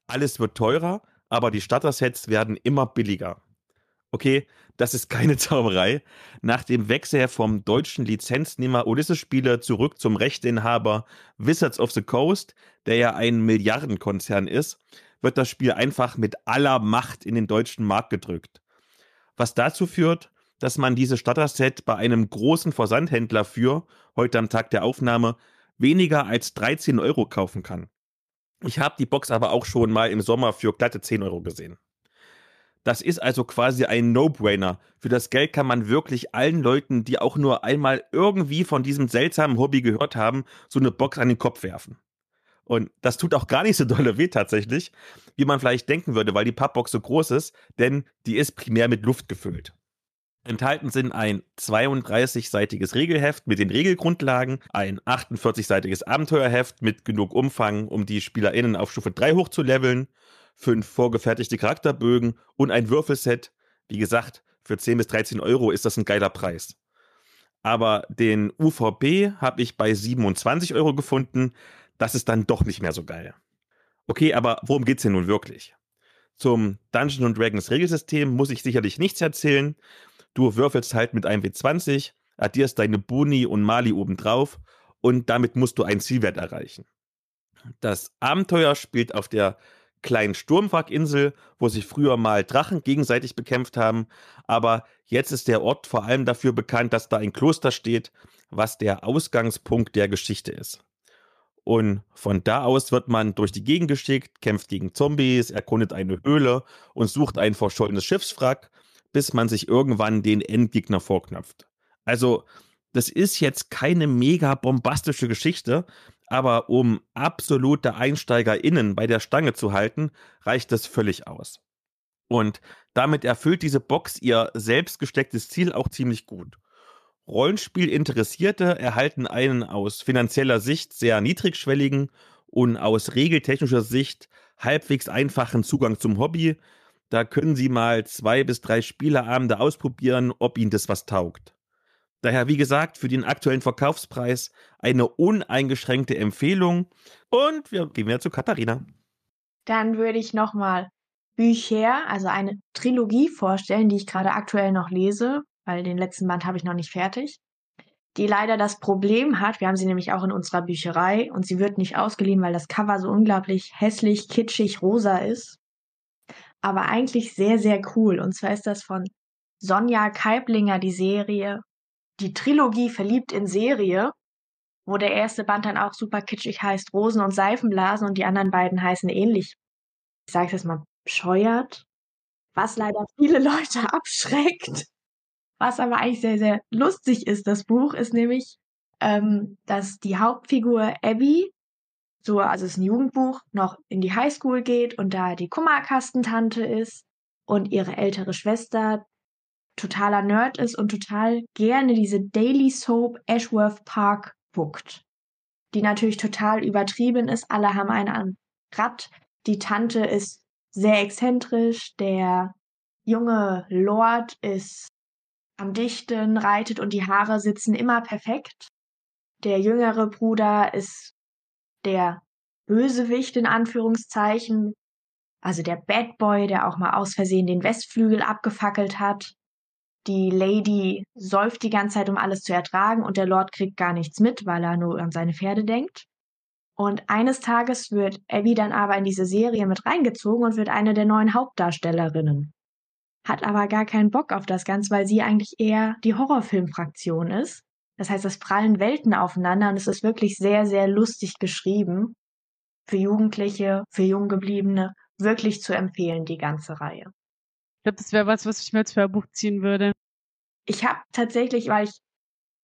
Alles wird teurer, aber die Starter-Sets werden immer billiger. Okay, das ist keine Zauberei. Nach dem Wechsel vom deutschen Lizenznehmer Ulysses-Spieler zurück zum Rechteinhaber Wizards of the Coast, der ja ein Milliardenkonzern ist, wird das Spiel einfach mit aller Macht in den deutschen Markt gedrückt. Was dazu führt, dass man dieses Starter-Set bei einem großen Versandhändler für, heute am Tag der Aufnahme, weniger als 13 Euro kaufen kann. Ich habe die Box aber auch schon mal im Sommer für glatte 10 Euro gesehen. Das ist also quasi ein No-Brainer. Für das Geld kann man wirklich allen Leuten, die auch nur einmal irgendwie von diesem seltsamen Hobby gehört haben, so eine Box an den Kopf werfen. Und das tut auch gar nicht so dolle weh tatsächlich, wie man vielleicht denken würde, weil die Pappbox so groß ist, denn die ist primär mit Luft gefüllt. Enthalten sind ein 32-seitiges Regelheft mit den Regelgrundlagen, ein 48-seitiges Abenteuerheft mit genug Umfang, um die SpielerInnen auf Stufe 3 hochzuleveln, fünf vorgefertigte Charakterbögen und ein Würfelset. Wie gesagt, für 10 bis 13 Euro ist das ein geiler Preis. Aber den UVP habe ich bei 27 Euro gefunden. Das ist dann doch nicht mehr so geil. Okay, aber worum geht's denn nun wirklich? Zum Dungeon Dragons Regelsystem muss ich sicherlich nichts erzählen. Du würfelst halt mit einem W20, addierst deine Boni und Mali obendrauf und damit musst du einen Zielwert erreichen. Das Abenteuer spielt auf der kleinen Sturmwrackinsel, wo sich früher mal Drachen gegenseitig bekämpft haben, aber jetzt ist der Ort vor allem dafür bekannt, dass da ein Kloster steht, was der Ausgangspunkt der Geschichte ist. Und von da aus wird man durch die Gegend geschickt, kämpft gegen Zombies, erkundet eine Höhle und sucht ein verschollenes Schiffswrack, bis man sich irgendwann den Endgegner vorknöpft. Also, das ist jetzt keine mega bombastische Geschichte, aber um absolute EinsteigerInnen bei der Stange zu halten, reicht das völlig aus. Und damit erfüllt diese Box ihr selbst gestecktes Ziel auch ziemlich gut. Rollenspielinteressierte erhalten einen aus finanzieller Sicht sehr niedrigschwelligen und aus regeltechnischer Sicht halbwegs einfachen Zugang zum Hobby. Da können Sie mal zwei bis drei Spieleabende ausprobieren, ob Ihnen das was taugt. Daher, wie gesagt, für den aktuellen Verkaufspreis eine uneingeschränkte Empfehlung. Und wir gehen wieder zu Katharina. Dann würde ich nochmal Bücher, also eine Trilogie vorstellen, die ich gerade aktuell noch lese, weil den letzten Band habe ich noch nicht fertig. Die leider das Problem hat, wir haben sie nämlich auch in unserer Bücherei und sie wird nicht ausgeliehen, weil das Cover so unglaublich hässlich, kitschig, rosa ist. Aber eigentlich sehr, sehr cool. Und zwar ist das von Sonja Kaiblinger die Serie die Trilogie Verliebt in Serie, wo der erste Band dann auch super kitschig heißt Rosen und Seifenblasen und die anderen beiden heißen ähnlich. Ich sage das mal bescheuert, was leider viele Leute abschreckt. Was aber eigentlich sehr, sehr lustig ist, das Buch, ist nämlich, ähm, dass die Hauptfigur Abby, so, also es ist ein Jugendbuch, noch in die Highschool geht und da die Kummerkastentante ist und ihre ältere Schwester totaler Nerd ist und total gerne diese Daily Soap Ashworth Park guckt. Die natürlich total übertrieben ist. Alle haben einen an Rad. Die Tante ist sehr exzentrisch. Der junge Lord ist am Dichten, reitet und die Haare sitzen immer perfekt. Der jüngere Bruder ist der Bösewicht in Anführungszeichen, also der Bad Boy, der auch mal aus Versehen den Westflügel abgefackelt hat. Die Lady säuft die ganze Zeit, um alles zu ertragen, und der Lord kriegt gar nichts mit, weil er nur an seine Pferde denkt. Und eines Tages wird Abby dann aber in diese Serie mit reingezogen und wird eine der neuen Hauptdarstellerinnen. Hat aber gar keinen Bock auf das Ganze, weil sie eigentlich eher die Horrorfilmfraktion ist. Das heißt, es prallen Welten aufeinander und es ist wirklich sehr, sehr lustig geschrieben. Für Jugendliche, für Junggebliebene wirklich zu empfehlen, die ganze Reihe. Ich glaube, das wäre was, was ich mir als Hörbuch ziehen würde. Ich habe tatsächlich, weil ich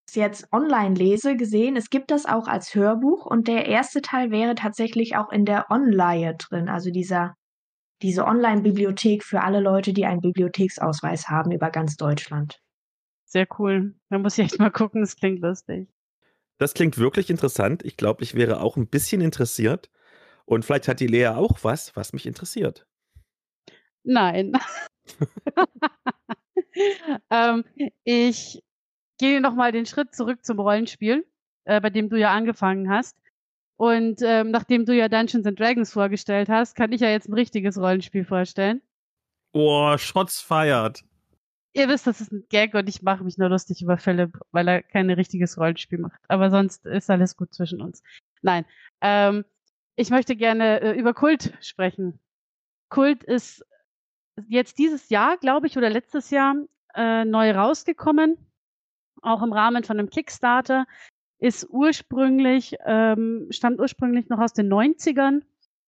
es jetzt online lese, gesehen, es gibt das auch als Hörbuch und der erste Teil wäre tatsächlich auch in der Online drin, also dieser diese Online-Bibliothek für alle Leute, die einen Bibliotheksausweis haben über ganz Deutschland. Sehr cool. Da muss ich echt mal gucken, das klingt lustig. Das klingt wirklich interessant. Ich glaube, ich wäre auch ein bisschen interessiert. Und vielleicht hat die Lea auch was, was mich interessiert. Nein. ähm, ich gehe nochmal den Schritt zurück zum Rollenspiel, äh, bei dem du ja angefangen hast. Und ähm, nachdem du ja Dungeons and Dragons vorgestellt hast, kann ich ja jetzt ein richtiges Rollenspiel vorstellen. Oh, Shots feiert. Ihr wisst, das ist ein Gag und ich mache mich nur lustig über Philipp, weil er kein richtiges Rollenspiel macht. Aber sonst ist alles gut zwischen uns. Nein. Ähm, ich möchte gerne äh, über Kult sprechen. Kult ist jetzt dieses Jahr, glaube ich, oder letztes Jahr äh, neu rausgekommen, auch im Rahmen von einem Kickstarter, ist ursprünglich, ähm, stammt ursprünglich noch aus den 90ern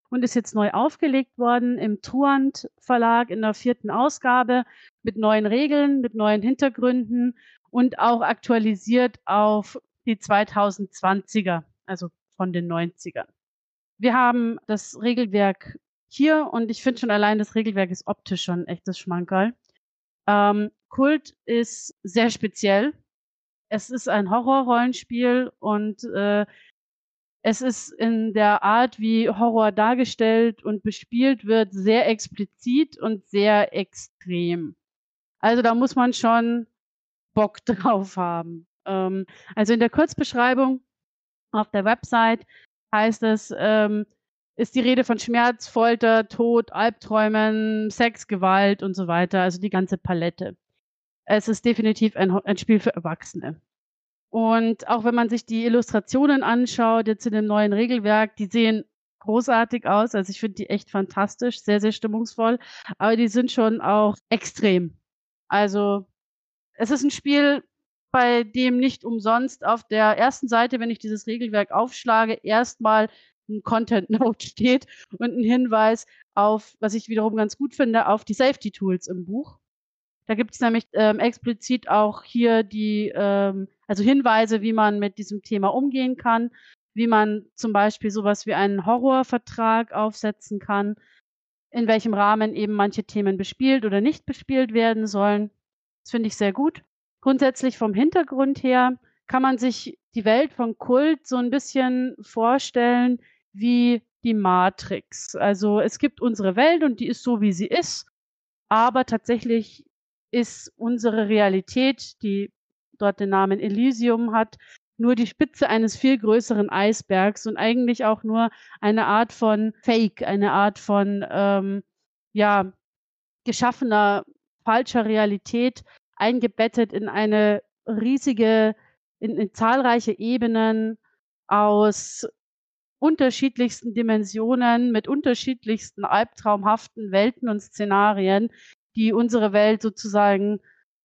und ist jetzt neu aufgelegt worden im Truant Verlag in der vierten Ausgabe mit neuen Regeln, mit neuen Hintergründen und auch aktualisiert auf die 2020er, also von den 90ern. Wir haben das Regelwerk hier und ich finde schon allein das Regelwerk ist optisch schon ein echtes Schmankerl. Ähm, Kult ist sehr speziell. Es ist ein Horrorrollenspiel und äh, es ist in der Art, wie Horror dargestellt und bespielt wird, sehr explizit und sehr extrem. Also da muss man schon Bock drauf haben. Ähm, also in der Kurzbeschreibung auf der Website heißt es, ähm, ist die Rede von Schmerz, Folter, Tod, Albträumen, Sex, Gewalt und so weiter, also die ganze Palette. Es ist definitiv ein, ein Spiel für Erwachsene. Und auch wenn man sich die Illustrationen anschaut, jetzt in dem neuen Regelwerk, die sehen großartig aus. Also ich finde die echt fantastisch, sehr, sehr stimmungsvoll. Aber die sind schon auch extrem. Also es ist ein Spiel, bei dem nicht umsonst auf der ersten Seite, wenn ich dieses Regelwerk aufschlage, erstmal ein Content Note steht und ein Hinweis auf, was ich wiederum ganz gut finde, auf die Safety Tools im Buch. Da gibt es nämlich ähm, explizit auch hier die, ähm, also Hinweise, wie man mit diesem Thema umgehen kann, wie man zum Beispiel sowas wie einen Horrorvertrag aufsetzen kann, in welchem Rahmen eben manche Themen bespielt oder nicht bespielt werden sollen. Das finde ich sehr gut. Grundsätzlich vom Hintergrund her kann man sich die Welt von Kult so ein bisschen vorstellen wie die Matrix. Also es gibt unsere Welt und die ist so, wie sie ist. Aber tatsächlich ist unsere Realität, die dort den Namen Elysium hat, nur die Spitze eines viel größeren Eisbergs und eigentlich auch nur eine Art von Fake, eine Art von ähm, ja geschaffener falscher Realität, eingebettet in eine riesige, in, in zahlreiche Ebenen aus unterschiedlichsten Dimensionen, mit unterschiedlichsten albtraumhaften Welten und Szenarien, die unsere Welt sozusagen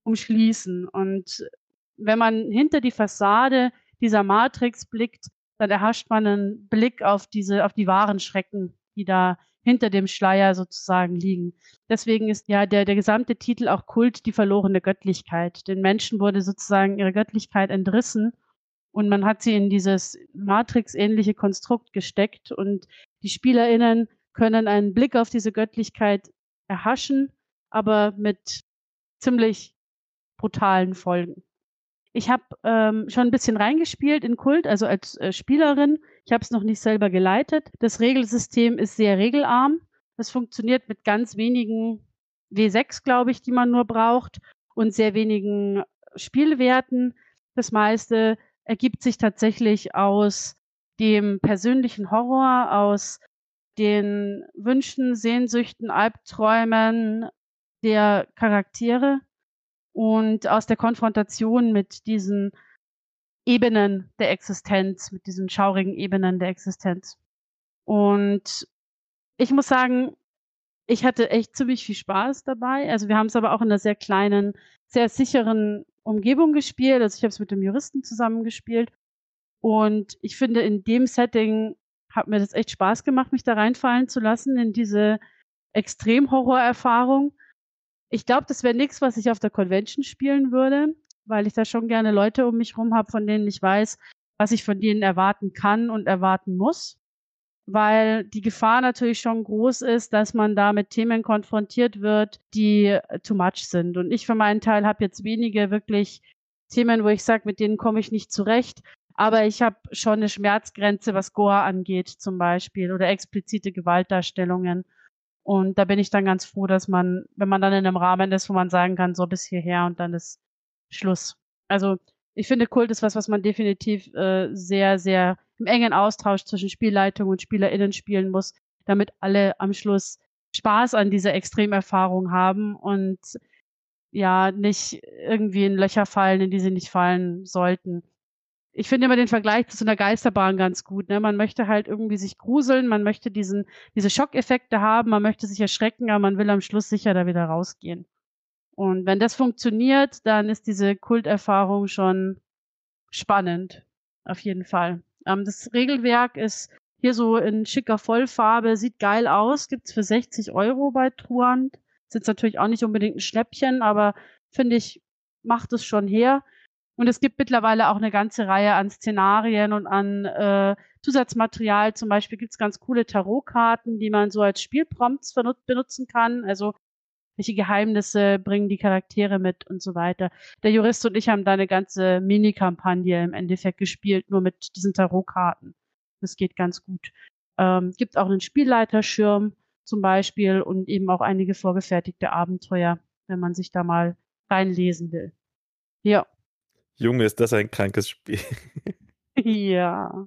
umschließen. Und wenn man hinter die Fassade dieser Matrix blickt, dann erhascht man einen Blick auf diese, auf die wahren Schrecken, die da hinter dem Schleier sozusagen liegen. Deswegen ist ja der, der gesamte Titel auch Kult die verlorene Göttlichkeit. Den Menschen wurde sozusagen ihre Göttlichkeit entrissen und man hat sie in dieses Matrix-ähnliche Konstrukt gesteckt und die SpielerInnen können einen Blick auf diese Göttlichkeit erhaschen, aber mit ziemlich brutalen Folgen. Ich habe ähm, schon ein bisschen reingespielt in Kult, also als äh, Spielerin. Ich habe es noch nicht selber geleitet. Das Regelsystem ist sehr regelarm. Das funktioniert mit ganz wenigen W6, glaube ich, die man nur braucht und sehr wenigen Spielwerten. Das meiste ergibt sich tatsächlich aus dem persönlichen Horror, aus den Wünschen, Sehnsüchten, Albträumen der Charaktere und aus der Konfrontation mit diesen Ebenen der Existenz, mit diesen schaurigen Ebenen der Existenz. Und ich muss sagen, ich hatte echt ziemlich viel Spaß dabei. Also wir haben es aber auch in einer sehr kleinen, sehr sicheren Umgebung gespielt. Also ich habe es mit dem Juristen zusammengespielt. Und ich finde, in dem Setting hat mir das echt Spaß gemacht, mich da reinfallen zu lassen in diese Extrem-Horror-Erfahrung ich glaube, das wäre nichts, was ich auf der Convention spielen würde, weil ich da schon gerne Leute um mich rum habe, von denen ich weiß, was ich von denen erwarten kann und erwarten muss. Weil die Gefahr natürlich schon groß ist, dass man da mit Themen konfrontiert wird, die too much sind. Und ich für meinen Teil habe jetzt wenige wirklich Themen, wo ich sage, mit denen komme ich nicht zurecht. Aber ich habe schon eine Schmerzgrenze, was Goa angeht zum Beispiel oder explizite Gewaltdarstellungen. Und da bin ich dann ganz froh, dass man, wenn man dann in einem Rahmen ist, wo man sagen kann, so bis hierher und dann ist Schluss. Also ich finde, Kult ist was, was man definitiv äh, sehr, sehr im engen Austausch zwischen Spielleitung und SpielerInnen spielen muss, damit alle am Schluss Spaß an dieser Extremerfahrung haben und ja, nicht irgendwie in Löcher fallen, in die sie nicht fallen sollten ich finde immer den Vergleich zu so einer Geisterbahn ganz gut. Ne? Man möchte halt irgendwie sich gruseln, man möchte diesen, diese Schockeffekte haben, man möchte sich erschrecken, aber man will am Schluss sicher da wieder rausgehen. Und wenn das funktioniert, dann ist diese Kulterfahrung schon spannend. Auf jeden Fall. Ähm, das Regelwerk ist hier so in schicker Vollfarbe, sieht geil aus, gibt's für 60 Euro bei Truand. Ist jetzt natürlich auch nicht unbedingt ein Schnäppchen, aber finde ich, macht es schon her. Und es gibt mittlerweile auch eine ganze Reihe an Szenarien und an äh, Zusatzmaterial. Zum Beispiel gibt's ganz coole Tarotkarten, die man so als Spielprompts benutzen kann. Also welche Geheimnisse bringen die Charaktere mit und so weiter. Der Jurist und ich haben da eine ganze Mini-Kampagne im Endeffekt gespielt, nur mit diesen Tarotkarten. Das geht ganz gut. Ähm, gibt auch einen Spielleiterschirm zum Beispiel und eben auch einige vorgefertigte Abenteuer, wenn man sich da mal reinlesen will. Ja. Junge, ist das ein krankes Spiel. ja.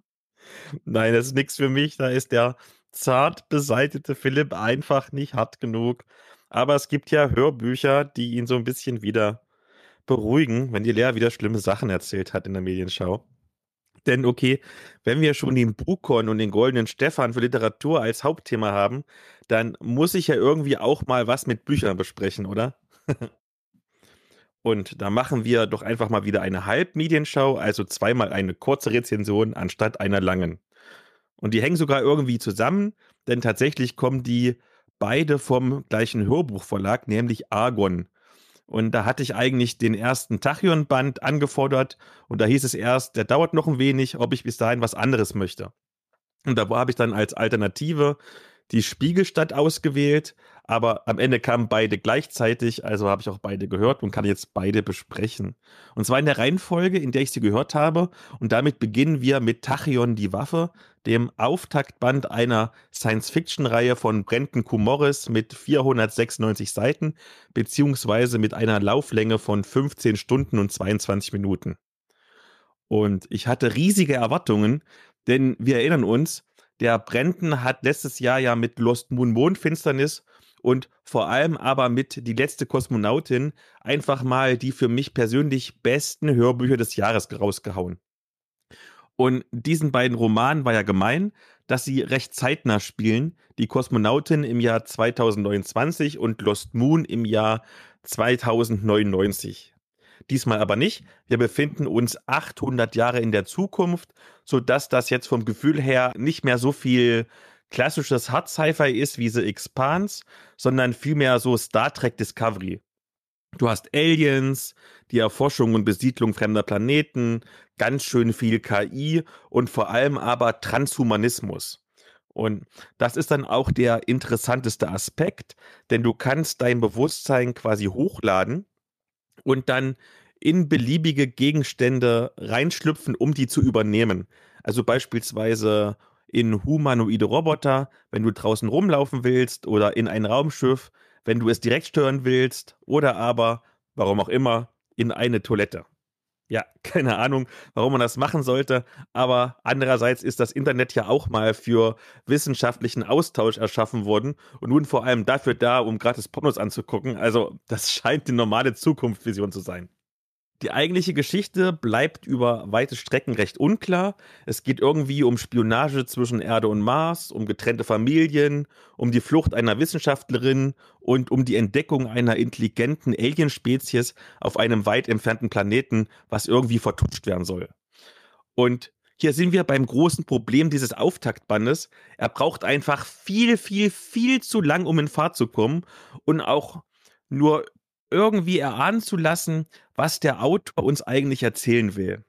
Nein, das ist nichts für mich. Da ist der zart beseitete Philipp einfach nicht hart genug. Aber es gibt ja Hörbücher, die ihn so ein bisschen wieder beruhigen, wenn die Lea wieder schlimme Sachen erzählt hat in der Medienschau. Denn okay, wenn wir schon den Bukon und den goldenen Stefan für Literatur als Hauptthema haben, dann muss ich ja irgendwie auch mal was mit Büchern besprechen, oder? und da machen wir doch einfach mal wieder eine Halbmedienschau, also zweimal eine kurze Rezension anstatt einer langen. Und die hängen sogar irgendwie zusammen, denn tatsächlich kommen die beide vom gleichen Hörbuchverlag, nämlich Argon. Und da hatte ich eigentlich den ersten Tachyon-Band angefordert und da hieß es erst, der dauert noch ein wenig, ob ich bis dahin was anderes möchte. Und da habe ich dann als Alternative die Spiegelstadt ausgewählt, aber am Ende kamen beide gleichzeitig, also habe ich auch beide gehört und kann jetzt beide besprechen. Und zwar in der Reihenfolge, in der ich sie gehört habe. Und damit beginnen wir mit Tachyon die Waffe, dem Auftaktband einer Science-Fiction-Reihe von Brenton Q. Morris mit 496 Seiten, beziehungsweise mit einer Lauflänge von 15 Stunden und 22 Minuten. Und ich hatte riesige Erwartungen, denn wir erinnern uns, der Brenton hat letztes Jahr ja mit Lost Moon Mondfinsternis und vor allem aber mit Die letzte Kosmonautin einfach mal die für mich persönlich besten Hörbücher des Jahres rausgehauen. Und diesen beiden Romanen war ja gemein, dass sie recht zeitnah spielen. Die Kosmonautin im Jahr 2029 und Lost Moon im Jahr 2099. Diesmal aber nicht. Wir befinden uns 800 Jahre in der Zukunft, sodass das jetzt vom Gefühl her nicht mehr so viel klassisches Hard Sci-Fi ist wie The Expanse, sondern vielmehr so Star Trek Discovery. Du hast Aliens, die Erforschung und Besiedlung fremder Planeten, ganz schön viel KI und vor allem aber Transhumanismus. Und das ist dann auch der interessanteste Aspekt, denn du kannst dein Bewusstsein quasi hochladen und dann in beliebige Gegenstände reinschlüpfen, um die zu übernehmen. Also beispielsweise in humanoide Roboter, wenn du draußen rumlaufen willst, oder in ein Raumschiff, wenn du es direkt stören willst, oder aber, warum auch immer, in eine Toilette. Ja, keine Ahnung, warum man das machen sollte, aber andererseits ist das Internet ja auch mal für wissenschaftlichen Austausch erschaffen worden und nun vor allem dafür da, um gratis Pornos anzugucken. Also, das scheint die normale Zukunftsvision zu sein. Die eigentliche Geschichte bleibt über weite Strecken recht unklar. Es geht irgendwie um Spionage zwischen Erde und Mars, um getrennte Familien, um die Flucht einer Wissenschaftlerin und um die Entdeckung einer intelligenten Alienspezies auf einem weit entfernten Planeten, was irgendwie vertutscht werden soll. Und hier sind wir beim großen Problem dieses Auftaktbandes. Er braucht einfach viel, viel, viel zu lang, um in Fahrt zu kommen und auch nur irgendwie erahnen zu lassen, was der Autor uns eigentlich erzählen will.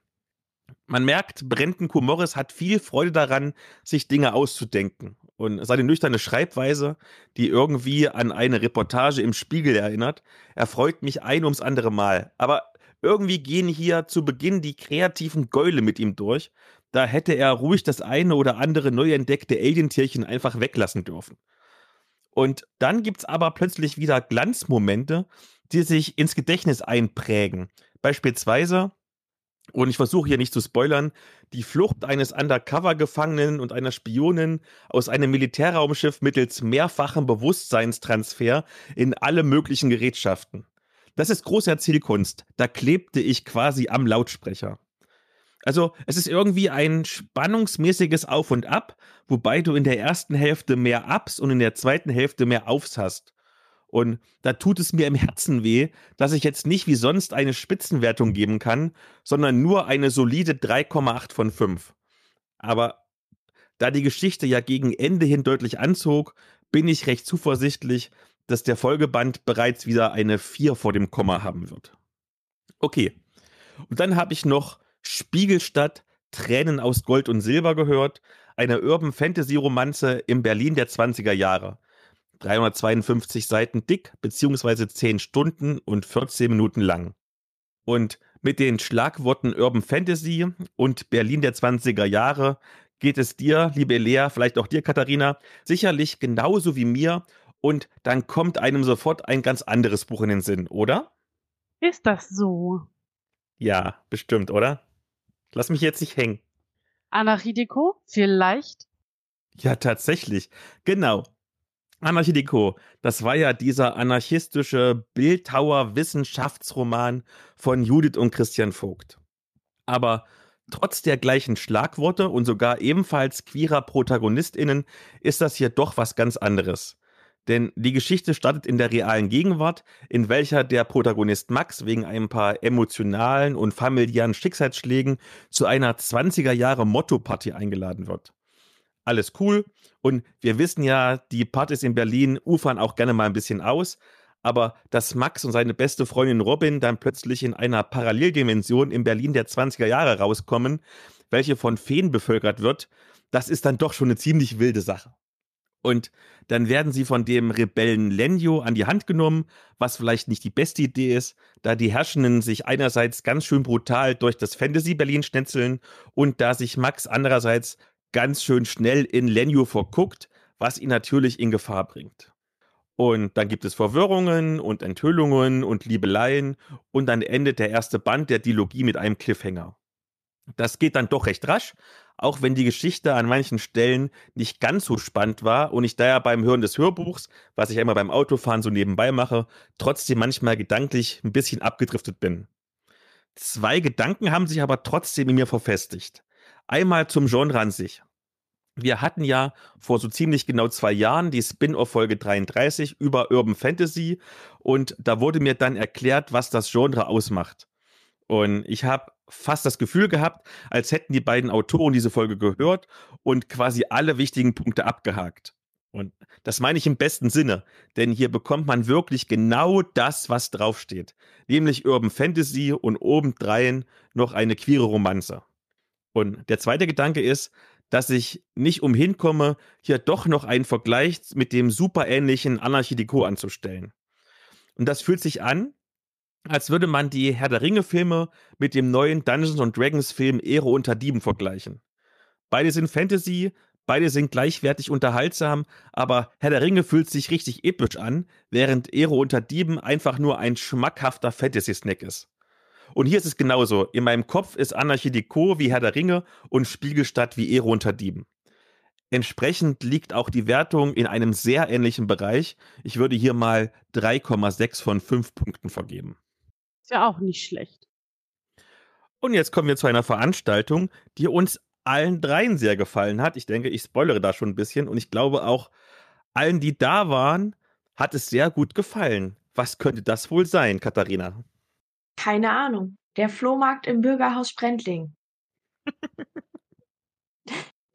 Man merkt, Brenton Q. Morris hat viel Freude daran, sich Dinge auszudenken. Und seine nüchterne Schreibweise, die irgendwie an eine Reportage im Spiegel erinnert, erfreut mich ein ums andere Mal. Aber irgendwie gehen hier zu Beginn die kreativen Gäule mit ihm durch. Da hätte er ruhig das eine oder andere neu entdeckte Alientierchen einfach weglassen dürfen. Und dann gibt's aber plötzlich wieder Glanzmomente, die sich ins Gedächtnis einprägen. Beispielsweise, und ich versuche hier nicht zu spoilern, die Flucht eines Undercover-Gefangenen und einer Spionin aus einem Militärraumschiff mittels mehrfachem Bewusstseinstransfer in alle möglichen Gerätschaften. Das ist große Erzählkunst. Da klebte ich quasi am Lautsprecher. Also es ist irgendwie ein spannungsmäßiges Auf und Ab, wobei du in der ersten Hälfte mehr Ups und in der zweiten Hälfte mehr Aufs hast. Und da tut es mir im Herzen weh, dass ich jetzt nicht wie sonst eine Spitzenwertung geben kann, sondern nur eine solide 3,8 von 5. Aber da die Geschichte ja gegen Ende hin deutlich anzog, bin ich recht zuversichtlich, dass der Folgeband bereits wieder eine 4 vor dem Komma haben wird. Okay. Und dann habe ich noch Spiegelstadt Tränen aus Gold und Silber gehört, eine Urban Fantasy Romanze im Berlin der 20er Jahre. 352 Seiten dick, beziehungsweise 10 Stunden und 14 Minuten lang. Und mit den Schlagworten Urban Fantasy und Berlin der 20er Jahre geht es dir, liebe Lea, vielleicht auch dir, Katharina, sicherlich genauso wie mir. Und dann kommt einem sofort ein ganz anderes Buch in den Sinn, oder? Ist das so? Ja, bestimmt, oder? Lass mich jetzt nicht hängen. Anarchideko? Vielleicht? Ja, tatsächlich. Genau. Anarchideko, das war ja dieser anarchistische Bildhauer-Wissenschaftsroman von Judith und Christian Vogt. Aber trotz der gleichen Schlagworte und sogar ebenfalls queerer ProtagonistInnen ist das hier doch was ganz anderes. Denn die Geschichte startet in der realen Gegenwart, in welcher der Protagonist Max wegen ein paar emotionalen und familiären Schicksalsschlägen zu einer 20er Jahre Motto-Party eingeladen wird. Alles cool und wir wissen ja, die Partys in Berlin ufern auch gerne mal ein bisschen aus, aber dass Max und seine beste Freundin Robin dann plötzlich in einer Paralleldimension in Berlin der 20er Jahre rauskommen, welche von Feen bevölkert wird, das ist dann doch schon eine ziemlich wilde Sache. Und dann werden sie von dem Rebellen Lenjo an die Hand genommen, was vielleicht nicht die beste Idee ist, da die Herrschenden sich einerseits ganz schön brutal durch das Fantasy Berlin schnetzeln und da sich Max andererseits ganz schön schnell in Lenjo verguckt, was ihn natürlich in Gefahr bringt. Und dann gibt es Verwirrungen und Enthüllungen und Liebeleien und dann endet der erste Band der Dilogie mit einem Cliffhanger. Das geht dann doch recht rasch, auch wenn die Geschichte an manchen Stellen nicht ganz so spannend war und ich daher beim Hören des Hörbuchs, was ich einmal beim Autofahren so nebenbei mache, trotzdem manchmal gedanklich ein bisschen abgedriftet bin. Zwei Gedanken haben sich aber trotzdem in mir verfestigt. Einmal zum Genre an sich. Wir hatten ja vor so ziemlich genau zwei Jahren die Spin-off-Folge 33 über Urban Fantasy und da wurde mir dann erklärt, was das Genre ausmacht. Und ich habe fast das Gefühl gehabt, als hätten die beiden Autoren diese Folge gehört und quasi alle wichtigen Punkte abgehakt. Und das meine ich im besten Sinne, denn hier bekommt man wirklich genau das, was draufsteht, nämlich Urban Fantasy und obendrein noch eine queere Romanze. Und der zweite Gedanke ist, dass ich nicht umhin komme, hier doch noch einen Vergleich mit dem superähnlichen Anarchie Deco anzustellen. Und das fühlt sich an, als würde man die Herr der Ringe-Filme mit dem neuen Dungeons Dragons-Film Ehre unter Dieben vergleichen. Beide sind Fantasy, beide sind gleichwertig unterhaltsam, aber Herr der Ringe fühlt sich richtig episch an, während Ehre unter Dieben einfach nur ein schmackhafter Fantasy-Snack ist. Und hier ist es genauso. In meinem Kopf ist Anarchie Deco wie Herr der Ringe und Spiegelstadt wie Ehre unter Dieben. Entsprechend liegt auch die Wertung in einem sehr ähnlichen Bereich. Ich würde hier mal 3,6 von 5 Punkten vergeben. Ist ja auch nicht schlecht. Und jetzt kommen wir zu einer Veranstaltung, die uns allen dreien sehr gefallen hat. Ich denke, ich spoilere da schon ein bisschen und ich glaube auch allen, die da waren, hat es sehr gut gefallen. Was könnte das wohl sein, Katharina? Keine Ahnung. Der Flohmarkt im Bürgerhaus Sprendling.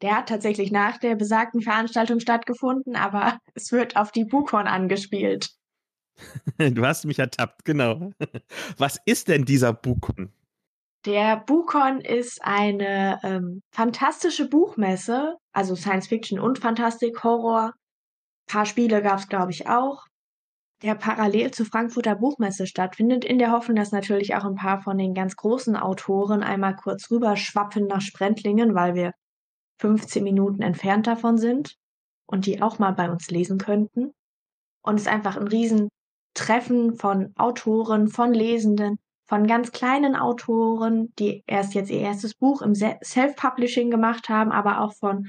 der hat tatsächlich nach der besagten Veranstaltung stattgefunden, aber es wird auf die Bukon angespielt. Du hast mich ertappt, genau. Was ist denn dieser Bukon? Der Bukon ist eine ähm, fantastische Buchmesse, also Science Fiction und Fantastik, Horror. Ein paar Spiele gab es, glaube ich, auch, der parallel zur Frankfurter Buchmesse stattfindet, in der Hoffnung, dass natürlich auch ein paar von den ganz großen Autoren einmal kurz rüberschwappen nach Sprendlingen, weil wir 15 Minuten entfernt davon sind und die auch mal bei uns lesen könnten. Und es ist einfach ein riesen Treffen von Autoren, von Lesenden, von ganz kleinen Autoren, die erst jetzt ihr erstes Buch im Self-Publishing gemacht haben, aber auch von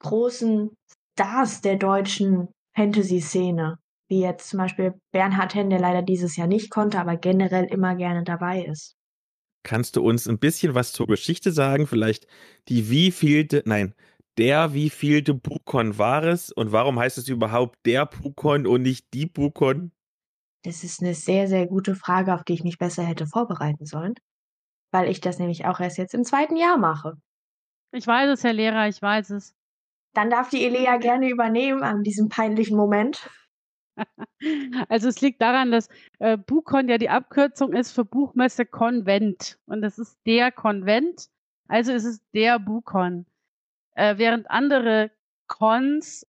großen Stars der deutschen Fantasy-Szene, wie jetzt zum Beispiel Bernhard Henn, der leider dieses Jahr nicht konnte, aber generell immer gerne dabei ist. Kannst du uns ein bisschen was zur Geschichte sagen? Vielleicht die wievielte, nein, der wievielte Bukon war es und warum heißt es überhaupt der Bukon und nicht die Bukon? Das ist eine sehr, sehr gute Frage, auf die ich mich besser hätte vorbereiten sollen, weil ich das nämlich auch erst jetzt im zweiten Jahr mache. Ich weiß es, Herr Lehrer, ich weiß es. Dann darf die Elea gerne übernehmen an diesem peinlichen Moment. Also es liegt daran, dass äh, Buchkon ja die Abkürzung ist für Buchmesse Konvent. Und das ist der Konvent, also ist es der Buchkon. Äh, während andere Cons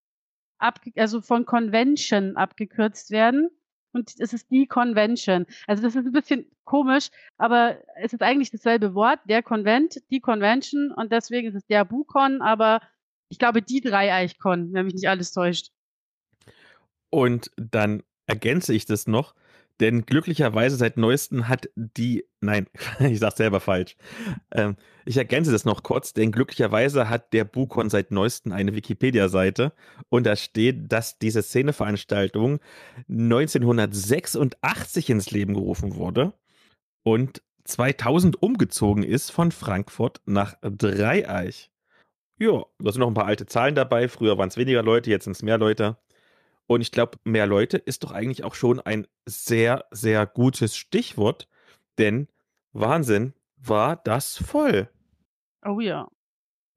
also von Convention abgekürzt werden. Und es ist die Convention. Also das ist ein bisschen komisch, aber es ist eigentlich dasselbe Wort, der Convent, die Convention und deswegen ist es der Bukon, aber ich glaube die drei Eichkon, wenn mich nicht alles täuscht. Und dann ergänze ich das noch, denn glücklicherweise seit neuestem hat die, nein, ich sage selber falsch. Ähm, ich ergänze das noch kurz, denn glücklicherweise hat der Bukon seit neuestem eine Wikipedia-Seite und da steht, dass diese Szeneveranstaltung 1986 ins Leben gerufen wurde und 2000 umgezogen ist von Frankfurt nach Dreieich. Ja, da sind noch ein paar alte Zahlen dabei. Früher waren es weniger Leute, jetzt sind es mehr Leute. Und ich glaube, mehr Leute ist doch eigentlich auch schon ein sehr, sehr gutes Stichwort, denn Wahnsinn war das voll. Oh ja.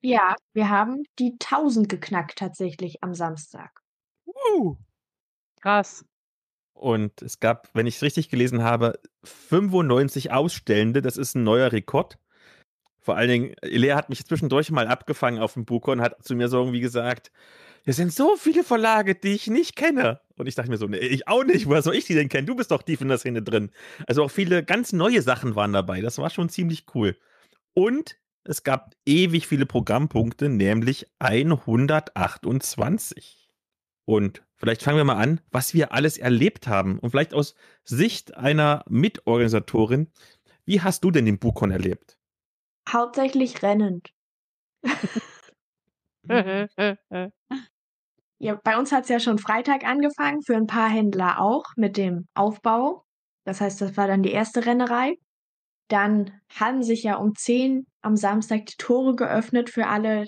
Ja, wir haben die 1000 geknackt tatsächlich am Samstag. Uh. Krass. Und es gab, wenn ich es richtig gelesen habe, 95 Ausstellende. Das ist ein neuer Rekord. Vor allen Dingen, Lea hat mich zwischendurch mal abgefangen auf dem Bukon, hat zu mir so irgendwie gesagt, es sind so viele Verlage, die ich nicht kenne. Und ich dachte mir so, nee, ich auch nicht. Woher soll ich die denn kennen? Du bist doch tief in der Szene drin. Also auch viele ganz neue Sachen waren dabei. Das war schon ziemlich cool. Und es gab ewig viele Programmpunkte, nämlich 128. Und vielleicht fangen wir mal an, was wir alles erlebt haben. Und vielleicht aus Sicht einer Mitorganisatorin, wie hast du denn den Bukon erlebt? Hauptsächlich rennend. Ja, bei uns hat es ja schon Freitag angefangen, für ein paar Händler auch mit dem Aufbau. Das heißt, das war dann die erste Rennerei. Dann haben sich ja um 10 am Samstag die Tore geöffnet für alle,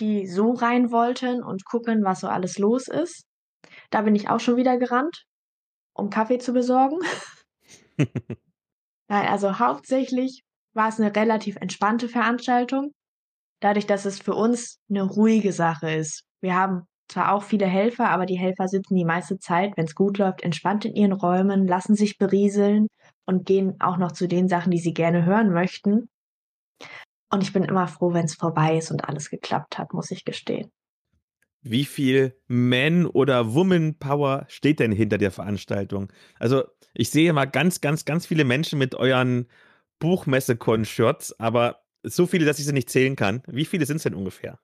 die so rein wollten und gucken, was so alles los ist. Da bin ich auch schon wieder gerannt, um Kaffee zu besorgen. Nein, also hauptsächlich war es eine relativ entspannte Veranstaltung, dadurch, dass es für uns eine ruhige Sache ist. Wir haben zwar auch viele Helfer, aber die Helfer sitzen die meiste Zeit, wenn es gut läuft, entspannt in ihren Räumen, lassen sich berieseln und gehen auch noch zu den Sachen, die sie gerne hören möchten. Und ich bin immer froh, wenn es vorbei ist und alles geklappt hat, muss ich gestehen. Wie viel Man- oder Woman-Power steht denn hinter der Veranstaltung? Also, ich sehe mal ganz, ganz, ganz viele Menschen mit euren Buchmesse-Con-Shirts, aber so viele, dass ich sie nicht zählen kann. Wie viele sind es denn ungefähr?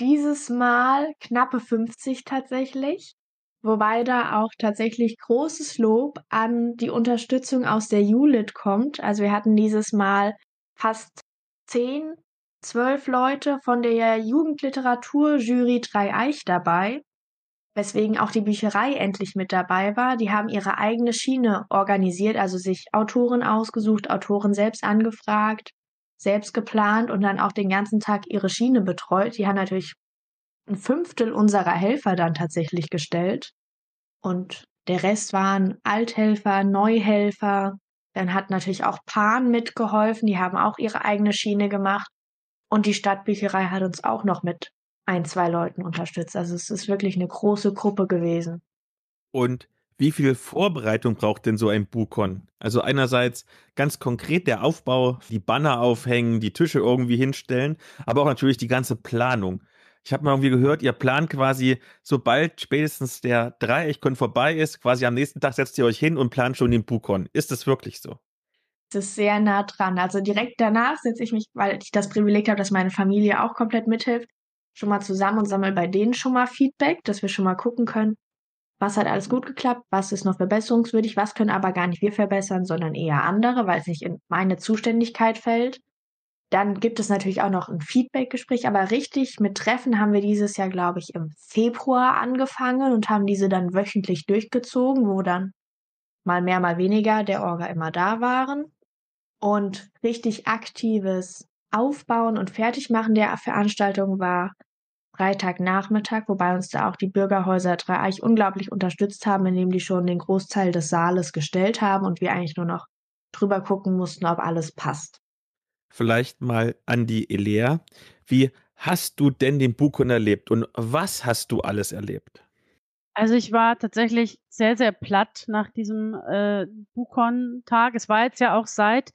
Dieses Mal knappe 50 tatsächlich, wobei da auch tatsächlich großes Lob an die Unterstützung aus der ULIT kommt. Also wir hatten dieses Mal fast 10, 12 Leute von der Jugendliteraturjury Dreieich dabei, weswegen auch die Bücherei endlich mit dabei war. Die haben ihre eigene Schiene organisiert, also sich Autoren ausgesucht, Autoren selbst angefragt selbst geplant und dann auch den ganzen Tag ihre Schiene betreut. Die haben natürlich ein Fünftel unserer Helfer dann tatsächlich gestellt. Und der Rest waren Althelfer, Neuhelfer. Dann hat natürlich auch Pan mitgeholfen. Die haben auch ihre eigene Schiene gemacht. Und die Stadtbücherei hat uns auch noch mit ein, zwei Leuten unterstützt. Also es ist wirklich eine große Gruppe gewesen. Und wie viel Vorbereitung braucht denn so ein Bukon? Also einerseits ganz konkret der Aufbau, die Banner aufhängen, die Tische irgendwie hinstellen, aber auch natürlich die ganze Planung. Ich habe mal irgendwie gehört, ihr plant quasi, sobald spätestens der Dreieichkon vorbei ist, quasi am nächsten Tag setzt ihr euch hin und plant schon den Bukon. Ist das wirklich so? Das ist sehr nah dran. Also direkt danach setze ich mich, weil ich das Privileg habe, dass meine Familie auch komplett mithilft, schon mal zusammen und sammle bei denen schon mal Feedback, dass wir schon mal gucken können, was hat alles gut geklappt, was ist noch verbesserungswürdig, was können aber gar nicht wir verbessern, sondern eher andere, weil es nicht in meine Zuständigkeit fällt. Dann gibt es natürlich auch noch ein Feedback-Gespräch, aber richtig mit Treffen haben wir dieses Jahr, glaube ich, im Februar angefangen und haben diese dann wöchentlich durchgezogen, wo dann mal mehr, mal weniger der Orga immer da waren. Und richtig aktives Aufbauen und Fertigmachen der Veranstaltung war Freitagnachmittag, wobei uns da auch die Bürgerhäuser Dreieich unglaublich unterstützt haben, indem die schon den Großteil des Saales gestellt haben und wir eigentlich nur noch drüber gucken mussten, ob alles passt. Vielleicht mal an die Elea. Wie hast du denn den Bukon erlebt und was hast du alles erlebt? Also ich war tatsächlich sehr, sehr platt nach diesem äh, Bukon-Tag. Es war jetzt ja auch seit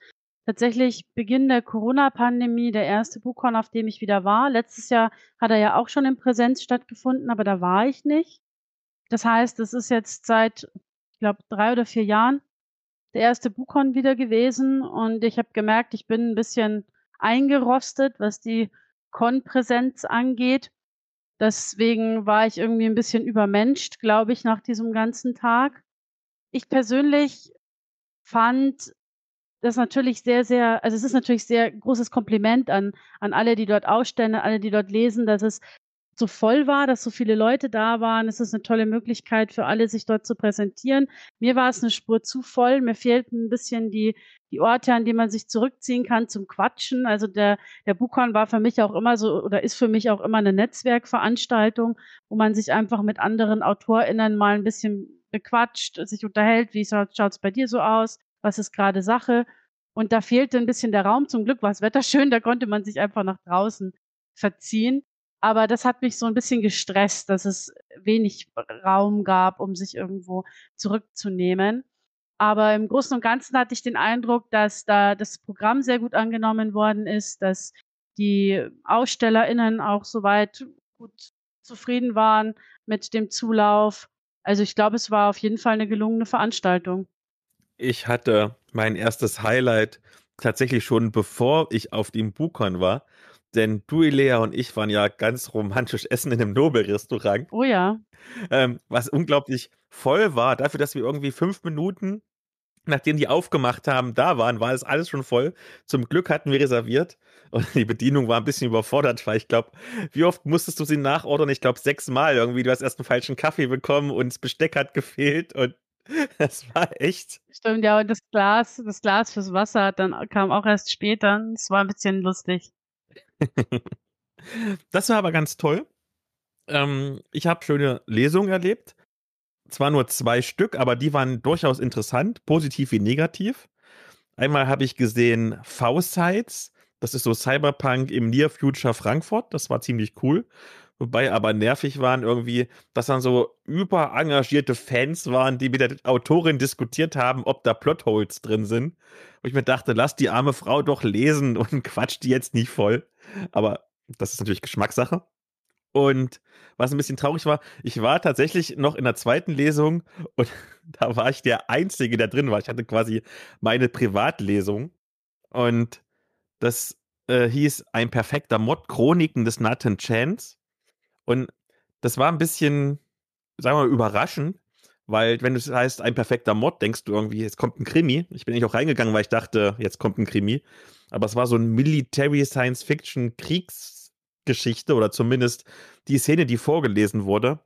tatsächlich Beginn der Corona-Pandemie der erste Buchcon, auf dem ich wieder war. Letztes Jahr hat er ja auch schon in Präsenz stattgefunden, aber da war ich nicht. Das heißt, es ist jetzt seit, ich glaube, drei oder vier Jahren der erste Buchcon wieder gewesen und ich habe gemerkt, ich bin ein bisschen eingerostet, was die Con-Präsenz angeht. Deswegen war ich irgendwie ein bisschen übermenscht, glaube ich, nach diesem ganzen Tag. Ich persönlich fand das natürlich sehr, sehr, also es ist natürlich sehr großes Kompliment an, an alle, die dort ausstellen, alle, die dort lesen, dass es so voll war, dass so viele Leute da waren. Es ist eine tolle Möglichkeit für alle, sich dort zu präsentieren. Mir war es eine Spur zu voll. Mir fehlten ein bisschen die, die Orte, an die man sich zurückziehen kann zum Quatschen. Also der, der Buchhorn war für mich auch immer so oder ist für mich auch immer eine Netzwerkveranstaltung, wo man sich einfach mit anderen AutorInnen mal ein bisschen bequatscht, sich unterhält. Wie schaut es bei dir so aus? Was ist gerade Sache? Und da fehlte ein bisschen der Raum. Zum Glück war das Wetter schön, da konnte man sich einfach nach draußen verziehen. Aber das hat mich so ein bisschen gestresst, dass es wenig Raum gab, um sich irgendwo zurückzunehmen. Aber im Großen und Ganzen hatte ich den Eindruck, dass da das Programm sehr gut angenommen worden ist, dass die AusstellerInnen auch soweit gut zufrieden waren mit dem Zulauf. Also ich glaube, es war auf jeden Fall eine gelungene Veranstaltung. Ich hatte mein erstes Highlight tatsächlich schon bevor ich auf dem Bukon war. Denn du, Lea und ich waren ja ganz romantisch essen in einem Nobelrestaurant. Oh ja. Ähm, was unglaublich voll war. Dafür, dass wir irgendwie fünf Minuten, nachdem die aufgemacht haben, da waren, war es alles schon voll. Zum Glück hatten wir reserviert. Und die Bedienung war ein bisschen überfordert, weil ich glaube, wie oft musstest du sie nachordern? Ich glaube, sechsmal irgendwie. Du hast erst einen falschen Kaffee bekommen und das Besteck hat gefehlt und das war echt. Stimmt, ja, und das Glas, das Glas fürs Wasser dann kam auch erst später. Es war ein bisschen lustig. das war aber ganz toll. Ähm, ich habe schöne Lesungen erlebt. Zwar nur zwei Stück, aber die waren durchaus interessant, positiv wie negativ. Einmal habe ich gesehen V-Sites. Das ist so Cyberpunk im Near Future Frankfurt. Das war ziemlich cool. Wobei aber nervig waren irgendwie, dass dann so überengagierte Fans waren, die mit der Autorin diskutiert haben, ob da Plotholes drin sind. Und ich mir dachte, lass die arme Frau doch lesen und quatscht die jetzt nicht voll. Aber das ist natürlich Geschmackssache. Und was ein bisschen traurig war, ich war tatsächlich noch in der zweiten Lesung und da war ich der Einzige, der drin war. Ich hatte quasi meine Privatlesung. Und das äh, hieß Ein perfekter Mod, Chroniken des Nathan Chance. Und das war ein bisschen, sagen wir mal, überraschend, weil wenn es heißt, ein perfekter Mod, denkst du irgendwie, jetzt kommt ein Krimi. Ich bin nicht auch reingegangen, weil ich dachte, jetzt kommt ein Krimi. Aber es war so ein Military Science Fiction Kriegsgeschichte oder zumindest die Szene, die vorgelesen wurde.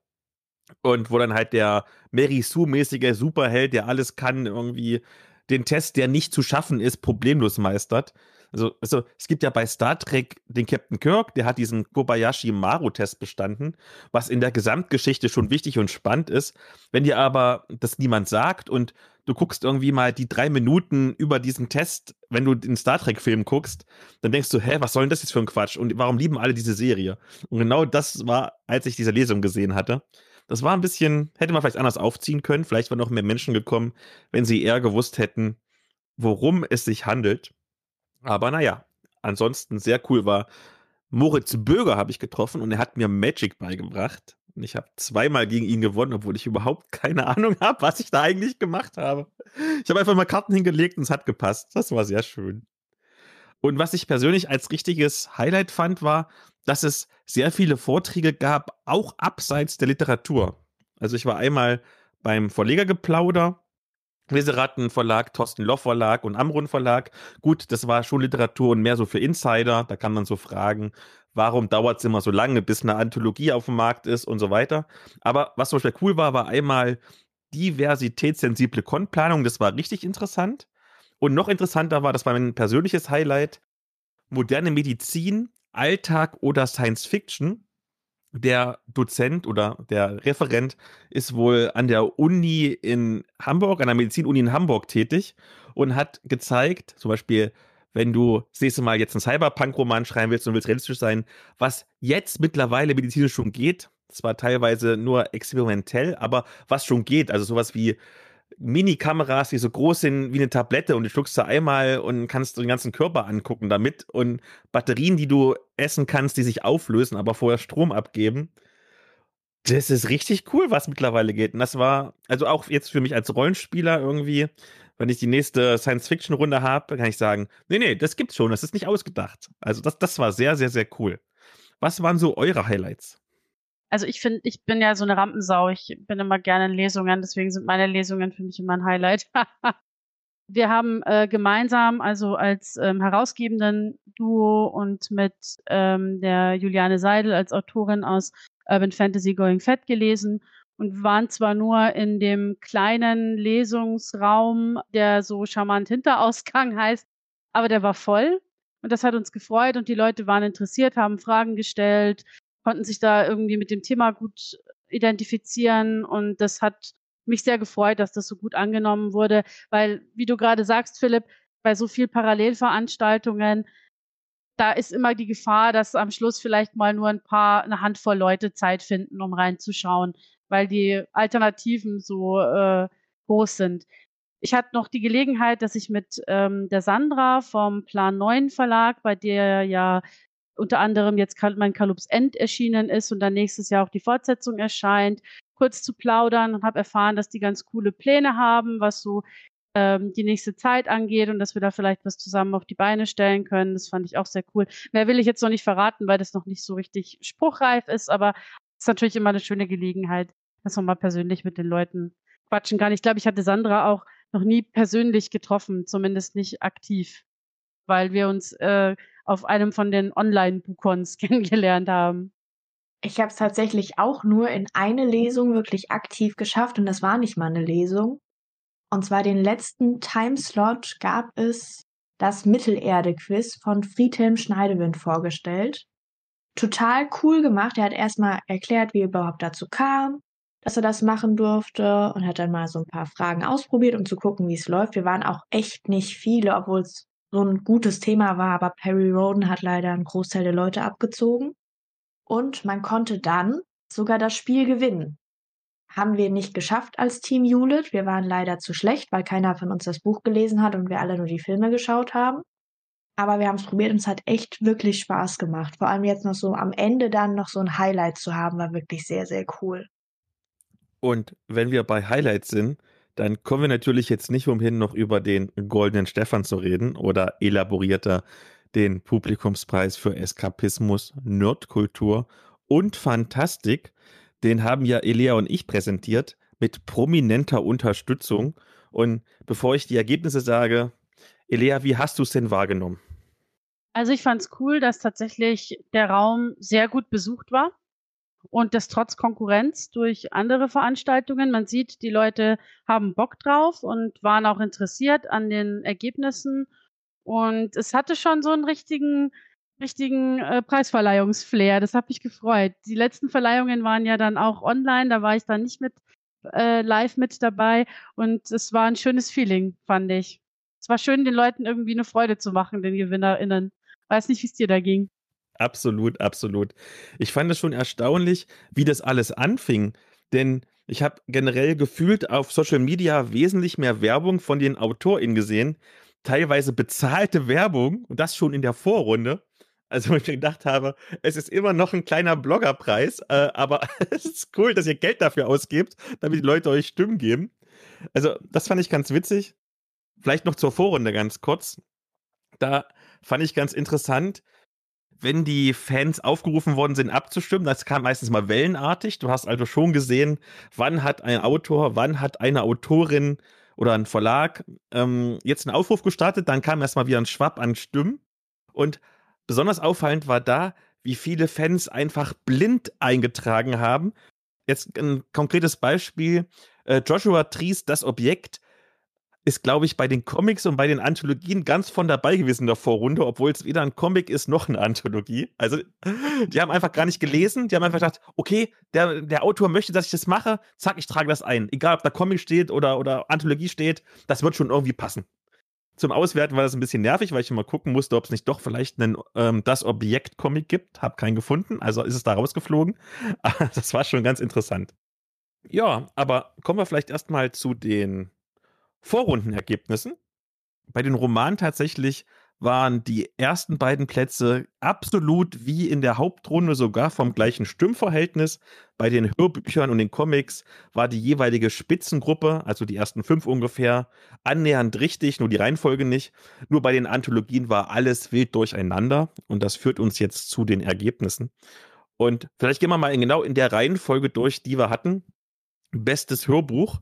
Und wo dann halt der Mary Sue-mäßige Superheld, der alles kann, irgendwie den Test, der nicht zu schaffen ist, problemlos meistert. Also, also es gibt ja bei Star Trek den Captain Kirk, der hat diesen Kobayashi Maru-Test bestanden, was in der Gesamtgeschichte schon wichtig und spannend ist. Wenn dir aber das niemand sagt und du guckst irgendwie mal die drei Minuten über diesen Test, wenn du den Star Trek-Film guckst, dann denkst du, hä, was soll denn das jetzt für ein Quatsch? Und warum lieben alle diese Serie? Und genau das war, als ich diese Lesung gesehen hatte. Das war ein bisschen, hätte man vielleicht anders aufziehen können. Vielleicht wären noch mehr Menschen gekommen, wenn sie eher gewusst hätten, worum es sich handelt. Aber naja, ansonsten sehr cool war. Moritz Böger habe ich getroffen und er hat mir Magic beigebracht. Und ich habe zweimal gegen ihn gewonnen, obwohl ich überhaupt keine Ahnung habe, was ich da eigentlich gemacht habe. Ich habe einfach mal Karten hingelegt und es hat gepasst. Das war sehr schön. Und was ich persönlich als richtiges Highlight fand, war, dass es sehr viele Vorträge gab, auch abseits der Literatur. Also ich war einmal beim Verlegergeplauder Leseratten Verlag, Thorsten Loff Verlag und Amrun Verlag. Gut, das war Schulliteratur und mehr so für Insider. Da kann man so fragen, warum dauert es immer so lange, bis eine Anthologie auf dem Markt ist und so weiter. Aber was zum Beispiel cool war, war einmal diversitätssensible Konplanung. Das war richtig interessant. Und noch interessanter war, das war mein persönliches Highlight, moderne Medizin, Alltag oder Science Fiction der Dozent oder der Referent ist wohl an der Uni in Hamburg, an der Medizinuni in Hamburg tätig und hat gezeigt, zum Beispiel, wenn du das nächste Mal jetzt einen Cyberpunk-Roman schreiben willst und willst realistisch sein, was jetzt mittlerweile medizinisch schon geht, zwar teilweise nur experimentell, aber was schon geht, also sowas wie Mini-Kameras, die so groß sind wie eine Tablette und du schluckst sie einmal und kannst den ganzen Körper angucken damit und Batterien, die du essen kannst, die sich auflösen, aber vorher Strom abgeben. Das ist richtig cool, was mittlerweile geht. Und das war, also auch jetzt für mich als Rollenspieler irgendwie, wenn ich die nächste Science-Fiction-Runde habe, kann ich sagen, nee, nee, das gibt's schon, das ist nicht ausgedacht. Also das, das war sehr, sehr, sehr cool. Was waren so eure Highlights? Also ich finde, ich bin ja so eine Rampensau. Ich bin immer gerne in Lesungen, deswegen sind meine Lesungen für mich immer ein Highlight. Wir haben äh, gemeinsam, also als ähm, herausgebenden Duo und mit ähm, der Juliane Seidel als Autorin aus Urban Fantasy Going Fett gelesen und waren zwar nur in dem kleinen Lesungsraum, der so charmant Hinterausgang heißt, aber der war voll und das hat uns gefreut und die Leute waren interessiert, haben Fragen gestellt, konnten sich da irgendwie mit dem Thema gut identifizieren und das hat mich sehr gefreut, dass das so gut angenommen wurde, weil, wie du gerade sagst, Philipp, bei so viel Parallelveranstaltungen, da ist immer die Gefahr, dass am Schluss vielleicht mal nur ein paar, eine Handvoll Leute Zeit finden, um reinzuschauen, weil die Alternativen so äh, groß sind. Ich hatte noch die Gelegenheit, dass ich mit ähm, der Sandra vom Plan 9 Verlag, bei der ja unter anderem jetzt mein Kalups End erschienen ist und dann nächstes Jahr auch die Fortsetzung erscheint, kurz zu plaudern und habe erfahren, dass die ganz coole Pläne haben, was so ähm, die nächste Zeit angeht und dass wir da vielleicht was zusammen auf die Beine stellen können. Das fand ich auch sehr cool. Mehr will ich jetzt noch nicht verraten, weil das noch nicht so richtig spruchreif ist, aber es ist natürlich immer eine schöne Gelegenheit, dass man mal persönlich mit den Leuten quatschen kann. Ich glaube, ich hatte Sandra auch noch nie persönlich getroffen, zumindest nicht aktiv, weil wir uns äh, auf einem von den Online-Bukons kennengelernt haben. Ich habe es tatsächlich auch nur in eine Lesung wirklich aktiv geschafft und das war nicht mal eine Lesung. Und zwar den letzten Timeslot gab es das Mittelerde-Quiz von Friedhelm Schneidewind vorgestellt. Total cool gemacht. Er hat erstmal erklärt, wie er überhaupt dazu kam, dass er das machen durfte und hat dann mal so ein paar Fragen ausprobiert, um zu gucken, wie es läuft. Wir waren auch echt nicht viele, obwohl es so ein gutes Thema war, aber Perry Roden hat leider einen Großteil der Leute abgezogen. Und man konnte dann sogar das Spiel gewinnen. Haben wir nicht geschafft als Team Hewlett. Wir waren leider zu schlecht, weil keiner von uns das Buch gelesen hat und wir alle nur die Filme geschaut haben. Aber wir haben es probiert und es hat echt wirklich Spaß gemacht. Vor allem jetzt noch so am Ende dann noch so ein Highlight zu haben, war wirklich sehr, sehr cool. Und wenn wir bei Highlights sind, dann kommen wir natürlich jetzt nicht umhin, noch über den Goldenen Stefan zu reden oder elaborierter den Publikumspreis für Eskapismus, Nerdkultur und Fantastik. Den haben ja Elea und ich präsentiert mit prominenter Unterstützung. Und bevor ich die Ergebnisse sage, Elea, wie hast du es denn wahrgenommen? Also ich fand es cool, dass tatsächlich der Raum sehr gut besucht war und das trotz Konkurrenz durch andere Veranstaltungen. Man sieht, die Leute haben Bock drauf und waren auch interessiert an den Ergebnissen. Und es hatte schon so einen richtigen, richtigen äh, Preisverleihungsflair. Das hat mich gefreut. Die letzten Verleihungen waren ja dann auch online, da war ich dann nicht mit äh, live mit dabei und es war ein schönes Feeling, fand ich. Es war schön, den Leuten irgendwie eine Freude zu machen, den GewinnerInnen. Weiß nicht, wie es dir da ging. Absolut, absolut. Ich fand es schon erstaunlich, wie das alles anfing. Denn ich habe generell gefühlt auf Social Media wesentlich mehr Werbung von den AutorInnen gesehen. Teilweise bezahlte Werbung und das schon in der Vorrunde. Also, wo ich mir gedacht habe, es ist immer noch ein kleiner Bloggerpreis, äh, aber es ist cool, dass ihr Geld dafür ausgebt, damit die Leute euch Stimmen geben. Also, das fand ich ganz witzig. Vielleicht noch zur Vorrunde ganz kurz. Da fand ich ganz interessant, wenn die Fans aufgerufen worden sind, abzustimmen. Das kam meistens mal wellenartig. Du hast also schon gesehen, wann hat ein Autor, wann hat eine Autorin oder ein Verlag ähm, jetzt einen Aufruf gestartet. Dann kam erstmal wieder ein Schwapp an Stimmen. Und besonders auffallend war da, wie viele Fans einfach blind eingetragen haben. Jetzt ein konkretes Beispiel. Äh, Joshua Tries, das Objekt, ist, glaube ich, bei den Comics und bei den Anthologien ganz von dabei gewesen in der Vorrunde, obwohl es weder ein Comic ist noch eine Anthologie. Also, die haben einfach gar nicht gelesen. Die haben einfach gedacht, okay, der, der Autor möchte, dass ich das mache. Zack, ich trage das ein. Egal, ob da Comic steht oder, oder Anthologie steht, das wird schon irgendwie passen. Zum Auswerten war das ein bisschen nervig, weil ich immer gucken musste, ob es nicht doch vielleicht einen ähm, Das Objekt-Comic gibt. Hab keinen gefunden, also ist es da rausgeflogen. das war schon ganz interessant. Ja, aber kommen wir vielleicht erstmal zu den Vorrundenergebnissen. Bei den Romanen tatsächlich waren die ersten beiden Plätze absolut wie in der Hauptrunde sogar vom gleichen Stimmverhältnis. Bei den Hörbüchern und den Comics war die jeweilige Spitzengruppe, also die ersten fünf ungefähr, annähernd richtig, nur die Reihenfolge nicht. Nur bei den Anthologien war alles wild durcheinander und das führt uns jetzt zu den Ergebnissen. Und vielleicht gehen wir mal genau in der Reihenfolge durch, die wir hatten. Bestes Hörbuch.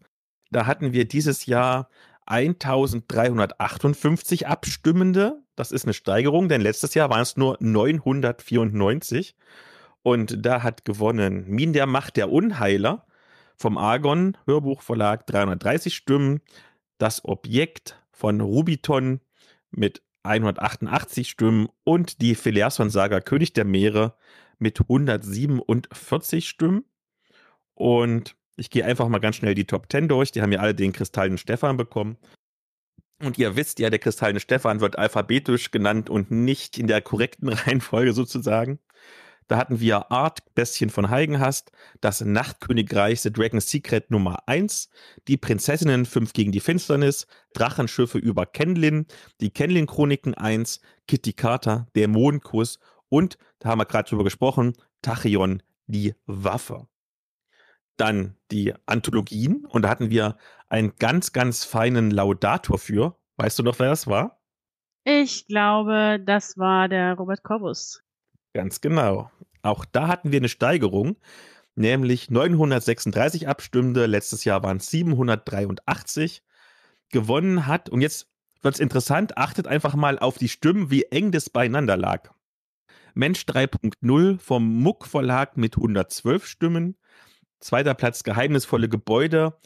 Da hatten wir dieses Jahr 1358 Abstimmende. Das ist eine Steigerung, denn letztes Jahr waren es nur 994. Und da hat gewonnen Min der Macht der Unheiler vom Argon Hörbuchverlag 330 Stimmen. Das Objekt von Rubiton mit 188 Stimmen und die Phileason-Saga König der Meere mit 147 Stimmen. Und ich gehe einfach mal ganz schnell die Top 10 durch. Die haben ja alle den kristallenen Stefan bekommen. Und ihr wisst ja, der kristallene Stefan wird alphabetisch genannt und nicht in der korrekten Reihenfolge sozusagen. Da hatten wir Art, Bestien von Heigenhast, das Nachtkönigreich The Dragon's Secret Nummer 1, die Prinzessinnen 5 gegen die Finsternis, Drachenschiffe über Kenlin, die Kenlin-Chroniken 1, Kitty Carter, der Mondkuss und, da haben wir gerade drüber gesprochen, Tachyon, die Waffe dann die Anthologien und da hatten wir einen ganz, ganz feinen Laudator für. Weißt du noch, wer das war? Ich glaube, das war der Robert Corbus. Ganz genau. Auch da hatten wir eine Steigerung, nämlich 936 Abstimmende. Letztes Jahr waren es 783. Gewonnen hat, und jetzt wird es interessant, achtet einfach mal auf die Stimmen, wie eng das beieinander lag. Mensch 3.0 vom Muck Verlag mit 112 Stimmen, Zweiter Platz Geheimnisvolle Gebäude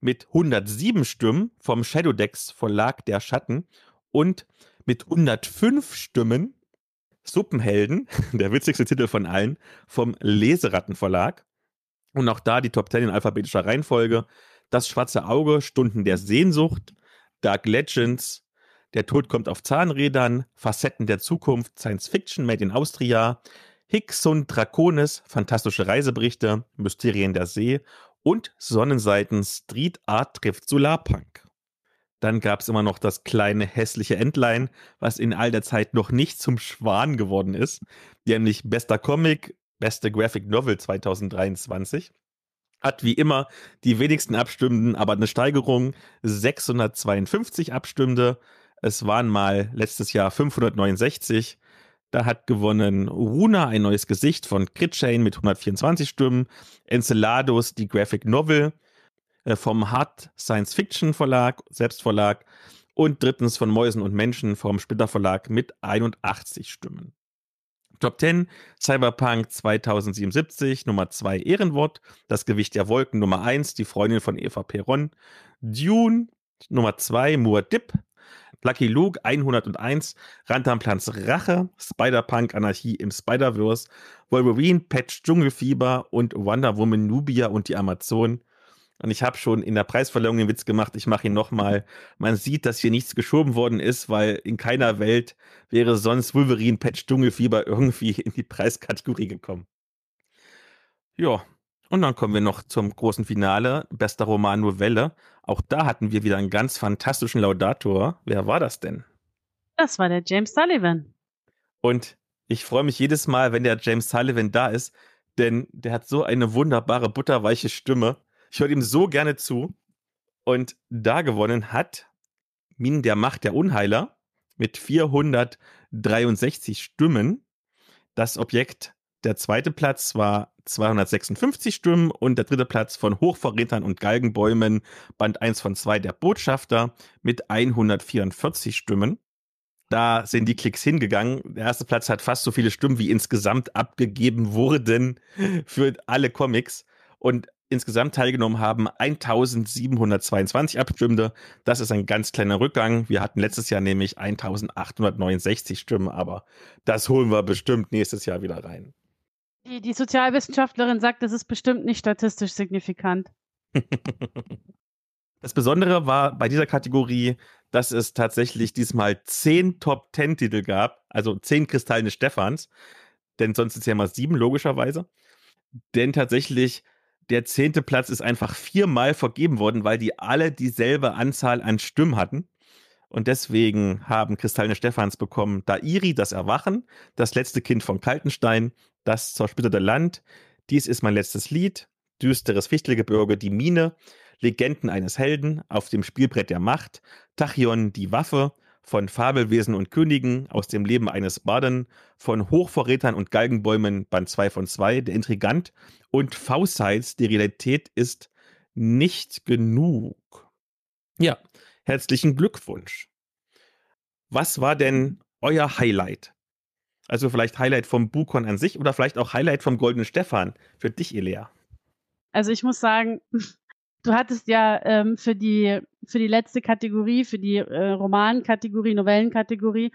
mit 107 Stimmen vom Shadowdex Verlag der Schatten und mit 105 Stimmen Suppenhelden, der witzigste Titel von allen, vom Leseratten Verlag. Und auch da die Top 10 in alphabetischer Reihenfolge. Das schwarze Auge, Stunden der Sehnsucht, Dark Legends, Der Tod kommt auf Zahnrädern, Facetten der Zukunft, Science Fiction Made in Austria, Higgs und Draconis, fantastische Reiseberichte, Mysterien der See und Sonnenseiten Street Art trifft Solarpunk. Dann gab es immer noch das kleine hässliche Entlein, was in all der Zeit noch nicht zum Schwan geworden ist, nämlich bester Comic, beste Graphic Novel 2023. Hat wie immer die wenigsten Abstimmenden, aber eine Steigerung, 652 Abstimmende. Es waren mal letztes Jahr 569. Da hat gewonnen Runa, ein neues Gesicht von Critchain mit 124 Stimmen, Encelados, die Graphic Novel äh, vom Hard Science Fiction Verlag, Selbstverlag und drittens von Mäusen und Menschen vom Splitter Verlag mit 81 Stimmen. Top 10 Cyberpunk 2077, Nummer 2 Ehrenwort, Das Gewicht der Wolken, Nummer 1 Die Freundin von Eva Peron, Dune, Nummer 2 Muad'Dib, Lucky Luke 101, Rantanplans Rache, Spider-Punk Anarchie im Spider-Verse, Wolverine, Patch Dschungelfieber und Wonder Woman Nubia und die Amazon. Und ich habe schon in der Preisverleihung den Witz gemacht, ich mache ihn nochmal. Man sieht, dass hier nichts geschoben worden ist, weil in keiner Welt wäre sonst Wolverine, Patch Dschungelfieber irgendwie in die Preiskategorie gekommen. Ja, und dann kommen wir noch zum großen Finale, bester Roman Novelle. Auch da hatten wir wieder einen ganz fantastischen Laudator. Wer war das denn? Das war der James Sullivan. Und ich freue mich jedes Mal, wenn der James Sullivan da ist, denn der hat so eine wunderbare, butterweiche Stimme. Ich höre ihm so gerne zu. Und da gewonnen hat Minen der Macht der Unheiler mit 463 Stimmen. Das Objekt der zweite Platz war 256 Stimmen und der dritte Platz von Hochverrätern und Galgenbäumen, Band 1 von 2 der Botschafter mit 144 Stimmen. Da sind die Klicks hingegangen. Der erste Platz hat fast so viele Stimmen, wie insgesamt abgegeben wurden für alle Comics. Und insgesamt teilgenommen haben 1722 Abstimmende. Das ist ein ganz kleiner Rückgang. Wir hatten letztes Jahr nämlich 1869 Stimmen, aber das holen wir bestimmt nächstes Jahr wieder rein. Die, die Sozialwissenschaftlerin sagt, das ist bestimmt nicht statistisch signifikant. Das Besondere war bei dieser Kategorie, dass es tatsächlich diesmal zehn Top-Ten-Titel gab, also zehn kristallene Stephans, denn sonst ist ja immer sieben, logischerweise. Denn tatsächlich der zehnte Platz ist einfach viermal vergeben worden, weil die alle dieselbe Anzahl an Stimmen hatten. Und deswegen haben Kristallene Stephans bekommen Dairi, das Erwachen, das letzte Kind von Kaltenstein, das zersplitterte Land, dies ist mein letztes Lied, düsteres Fichtelgebirge, die Mine, Legenden eines Helden, auf dem Spielbrett der Macht, Tachyon, die Waffe, von Fabelwesen und Königen, aus dem Leben eines Baden, von Hochverrätern und Galgenbäumen, Band 2 von 2, der Intrigant und V-Sides, die Realität ist nicht genug. Ja, herzlichen Glückwunsch. Was war denn euer Highlight? Also vielleicht Highlight vom Bukon an sich oder vielleicht auch Highlight vom Goldenen Stefan für dich, Elea. Also ich muss sagen, du hattest ja ähm, für die für die letzte Kategorie, für die äh, Romankategorie, Novellenkategorie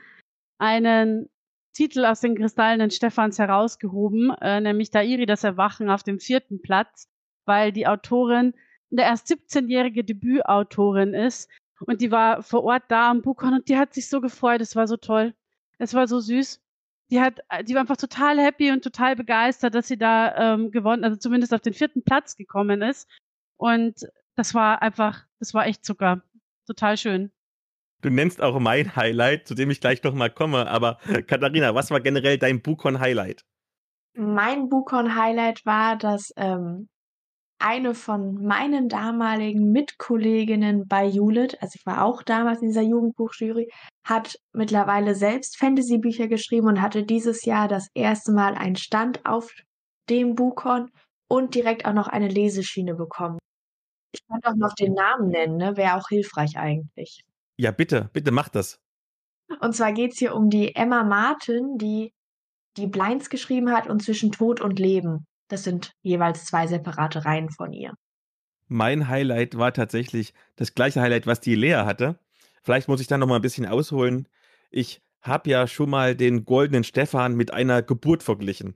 einen Titel aus den Kristallenen Stephans herausgehoben, äh, nämlich Dairi, das Erwachen auf dem vierten Platz, weil die Autorin eine erst 17-jährige Debütautorin ist und die war vor Ort da am Bukon und die hat sich so gefreut, es war so toll, es war so süß. Die hat, die war einfach total happy und total begeistert, dass sie da ähm, gewonnen, also zumindest auf den vierten Platz gekommen ist. Und das war einfach, das war echt Zucker. Total schön. Du nennst auch mein Highlight, zu dem ich gleich noch mal komme. Aber Katharina, was war generell dein Bukon-Highlight? Mein Bukon-Highlight war, dass ähm, eine von meinen damaligen Mitkolleginnen bei Hewlett, also ich war auch damals in dieser Jugendbuchjury, hat mittlerweile selbst Fantasy-Bücher geschrieben und hatte dieses Jahr das erste Mal einen Stand auf dem Bukon und direkt auch noch eine Leseschiene bekommen. Ich kann auch noch den Namen nennen, ne? Wäre auch hilfreich eigentlich. Ja, bitte, bitte mach das. Und zwar geht es hier um die Emma Martin, die die Blinds geschrieben hat und zwischen Tod und Leben. Das sind jeweils zwei separate Reihen von ihr. Mein Highlight war tatsächlich das gleiche Highlight, was die Lea hatte. Vielleicht muss ich da noch mal ein bisschen ausholen. Ich habe ja schon mal den goldenen Stefan mit einer Geburt verglichen.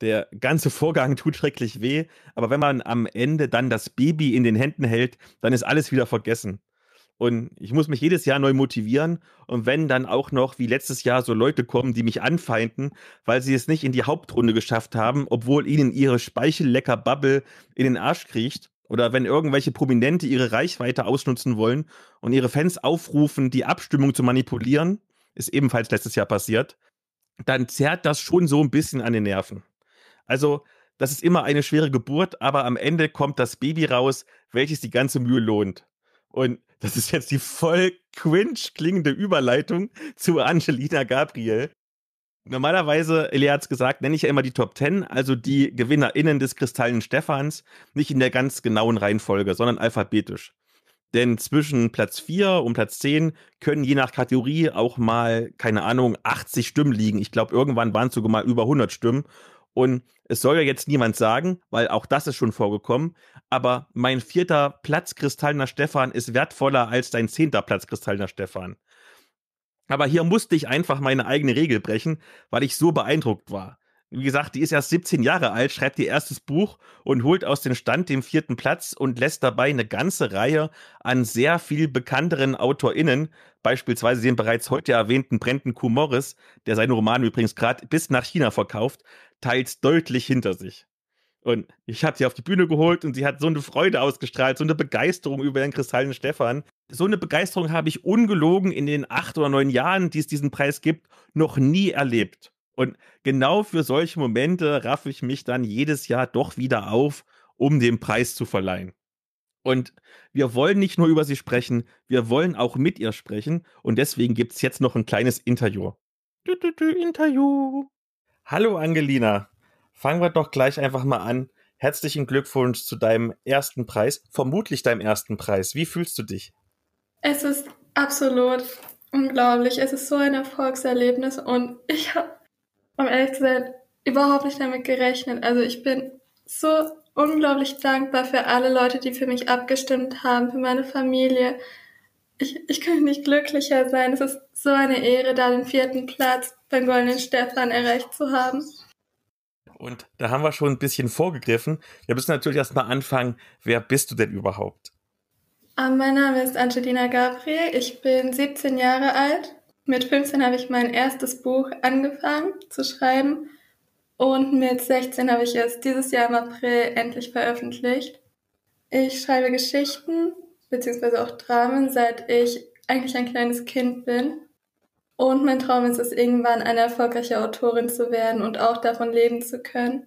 Der ganze Vorgang tut schrecklich weh, aber wenn man am Ende dann das Baby in den Händen hält, dann ist alles wieder vergessen. Und ich muss mich jedes Jahr neu motivieren. Und wenn dann auch noch wie letztes Jahr so Leute kommen, die mich anfeinden, weil sie es nicht in die Hauptrunde geschafft haben, obwohl ihnen ihre speichellecker Bubble in den Arsch kriecht, oder wenn irgendwelche Prominente ihre Reichweite ausnutzen wollen und ihre Fans aufrufen, die Abstimmung zu manipulieren, ist ebenfalls letztes Jahr passiert, dann zerrt das schon so ein bisschen an den Nerven. Also, das ist immer eine schwere Geburt, aber am Ende kommt das Baby raus, welches die ganze Mühe lohnt. Und das ist jetzt die voll cringe klingende Überleitung zu Angelina Gabriel. Normalerweise, Elia hat es gesagt, nenne ich ja immer die Top 10, also die GewinnerInnen des Kristallen Stephans, nicht in der ganz genauen Reihenfolge, sondern alphabetisch. Denn zwischen Platz 4 und Platz 10 können je nach Kategorie auch mal, keine Ahnung, 80 Stimmen liegen. Ich glaube, irgendwann waren es sogar mal über 100 Stimmen. Und es soll ja jetzt niemand sagen, weil auch das ist schon vorgekommen, aber mein vierter Platz Kristallner Stefan ist wertvoller als dein zehnter Platz Kristallner Stefan. Aber hier musste ich einfach meine eigene Regel brechen, weil ich so beeindruckt war. Wie gesagt, die ist erst 17 Jahre alt, schreibt ihr erstes Buch und holt aus dem Stand den vierten Platz und lässt dabei eine ganze Reihe an sehr viel bekannteren AutorInnen, beispielsweise den bereits heute erwähnten Brenton Q. Morris, der seine Romane übrigens gerade bis nach China verkauft, teils deutlich hinter sich. Und ich habe sie auf die Bühne geholt und sie hat so eine Freude ausgestrahlt, so eine Begeisterung über den kristallenen Stefan. So eine Begeisterung habe ich ungelogen in den acht oder neun Jahren, die es diesen Preis gibt, noch nie erlebt. Und genau für solche Momente raffe ich mich dann jedes Jahr doch wieder auf, um den Preis zu verleihen. Und wir wollen nicht nur über sie sprechen, wir wollen auch mit ihr sprechen. Und deswegen gibt es jetzt noch ein kleines Interview. Du, du, du, Interview. Hallo Angelina. Fangen wir doch gleich einfach mal an. Herzlichen Glückwunsch zu deinem ersten Preis, vermutlich deinem ersten Preis. Wie fühlst du dich? Es ist absolut unglaublich. Es ist so ein Erfolgserlebnis und ich habe um ehrlich zu sein, überhaupt nicht damit gerechnet. Also ich bin so unglaublich dankbar für alle Leute, die für mich abgestimmt haben, für meine Familie. Ich, ich kann nicht glücklicher sein. Es ist so eine Ehre, da den vierten Platz beim Goldenen Stefan erreicht zu haben. Und da haben wir schon ein bisschen vorgegriffen. Wir müssen natürlich erstmal anfangen. Wer bist du denn überhaupt? Ah, mein Name ist Angelina Gabriel. Ich bin 17 Jahre alt mit 15 habe ich mein erstes Buch angefangen zu schreiben Und mit 16 habe ich es dieses Jahr im April endlich veröffentlicht. Ich schreibe Geschichten beziehungsweise auch Dramen, seit ich eigentlich ein kleines Kind bin. Und mein Traum ist es, irgendwann eine erfolgreiche Autorin zu werden und auch davon leben zu können.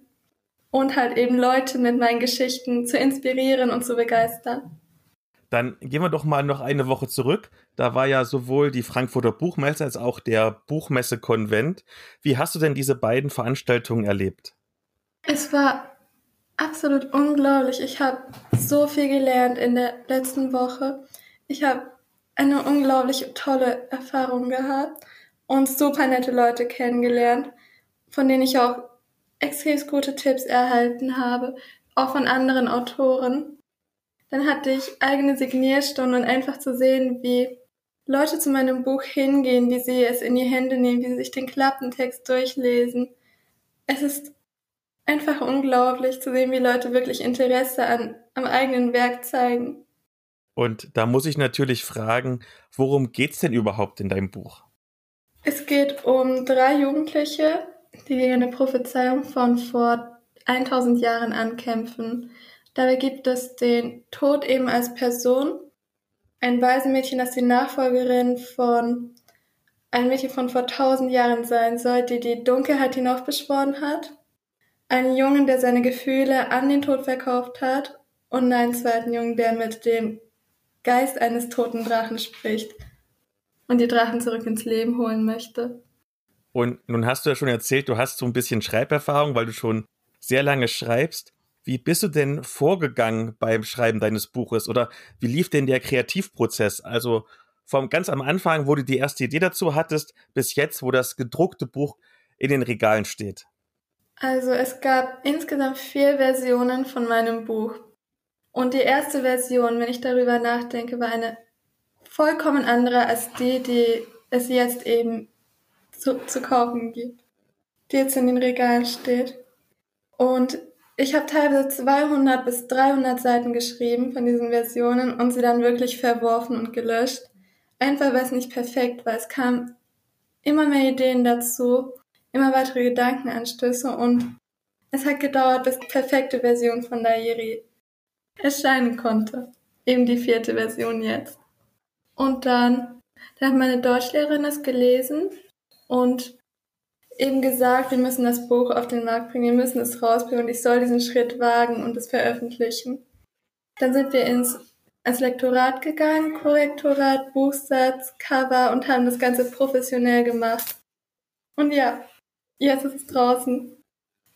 Und halt eben Leute mit meinen Geschichten zu inspirieren und zu begeistern. Dann gehen wir doch mal noch eine Woche zurück. Da war ja sowohl die Frankfurter Buchmesse als auch der Buchmesse-Konvent. Wie hast du denn diese beiden Veranstaltungen erlebt? Es war absolut unglaublich. Ich habe so viel gelernt in der letzten Woche. Ich habe eine unglaublich tolle Erfahrung gehabt und super nette Leute kennengelernt, von denen ich auch extrem gute Tipps erhalten habe, auch von anderen Autoren. Dann hatte ich eigene Signierstunden und einfach zu sehen, wie Leute zu meinem Buch hingehen, wie sie es in die Hände nehmen, wie sie sich den Klappentext durchlesen. Es ist einfach unglaublich zu sehen, wie Leute wirklich Interesse an, am eigenen Werk zeigen. Und da muss ich natürlich fragen, worum geht's denn überhaupt in deinem Buch? Es geht um drei Jugendliche, die gegen eine Prophezeiung von vor 1000 Jahren ankämpfen. Dabei gibt es den Tod eben als Person, ein Waisenmädchen, das die Nachfolgerin von einem Mädchen von vor 1000 Jahren sein soll, die die Dunkelheit hinaufbeschworen hat, einen Jungen, der seine Gefühle an den Tod verkauft hat und einen zweiten Jungen, der mit dem Geist eines toten Drachen spricht und die Drachen zurück ins Leben holen möchte. Und nun hast du ja schon erzählt, du hast so ein bisschen Schreiberfahrung, weil du schon sehr lange schreibst. Wie bist du denn vorgegangen beim Schreiben deines Buches oder wie lief denn der Kreativprozess? Also vom ganz am Anfang, wo du die erste Idee dazu hattest, bis jetzt, wo das gedruckte Buch in den Regalen steht. Also es gab insgesamt vier Versionen von meinem Buch. Und die erste Version, wenn ich darüber nachdenke, war eine vollkommen andere als die, die es jetzt eben zu, zu kaufen gibt, die jetzt in den Regalen steht. Und ich habe teilweise 200 bis 300 Seiten geschrieben von diesen Versionen und sie dann wirklich verworfen und gelöscht. Einfach weil es nicht perfekt war. Es kamen immer mehr Ideen dazu, immer weitere Gedankenanstöße und es hat gedauert, bis die perfekte Version von Dairi erscheinen konnte. Eben die vierte Version jetzt. Und dann, dann hat meine Deutschlehrerin das gelesen und eben gesagt, wir müssen das Buch auf den Markt bringen, wir müssen es rausbringen und ich soll diesen Schritt wagen und es veröffentlichen. Dann sind wir ins, ins Lektorat gegangen, Korrektorat, Buchsatz, Cover und haben das Ganze professionell gemacht. Und ja, jetzt ist es draußen.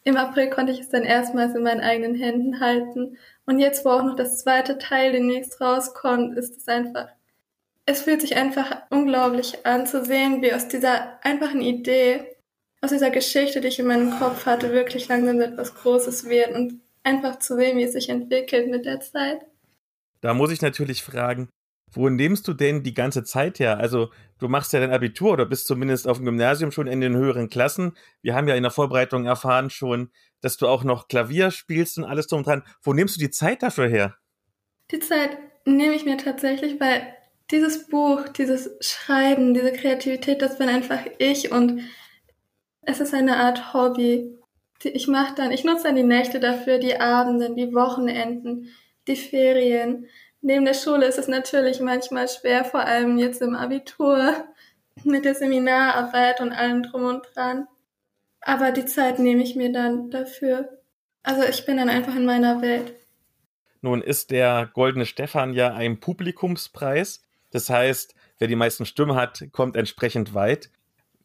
Im April konnte ich es dann erstmals in meinen eigenen Händen halten. Und jetzt, wo auch noch das zweite Teil demnächst rauskommt, ist es einfach, es fühlt sich einfach unglaublich an zu sehen, wie aus dieser einfachen Idee, aus dieser Geschichte, die ich in meinem Kopf hatte, wirklich langsam etwas Großes wird und einfach zu sehen, wie es sich entwickelt mit der Zeit. Da muss ich natürlich fragen, wo nimmst du denn die ganze Zeit her? Also, du machst ja dein Abitur oder bist zumindest auf dem Gymnasium schon in den höheren Klassen. Wir haben ja in der Vorbereitung erfahren schon, dass du auch noch Klavier spielst und alles drum und dran. Wo nimmst du die Zeit dafür her? Die Zeit nehme ich mir tatsächlich, weil dieses Buch, dieses Schreiben, diese Kreativität, das bin einfach ich und es ist eine Art Hobby. Ich mache dann, ich nutze dann die Nächte dafür, die Abende, die Wochenenden, die Ferien. Neben der Schule ist es natürlich manchmal schwer, vor allem jetzt im Abitur mit der Seminararbeit und allem drum und dran. Aber die Zeit nehme ich mir dann dafür. Also ich bin dann einfach in meiner Welt. Nun ist der Goldene Stefan ja ein Publikumspreis. Das heißt, wer die meisten Stimmen hat, kommt entsprechend weit.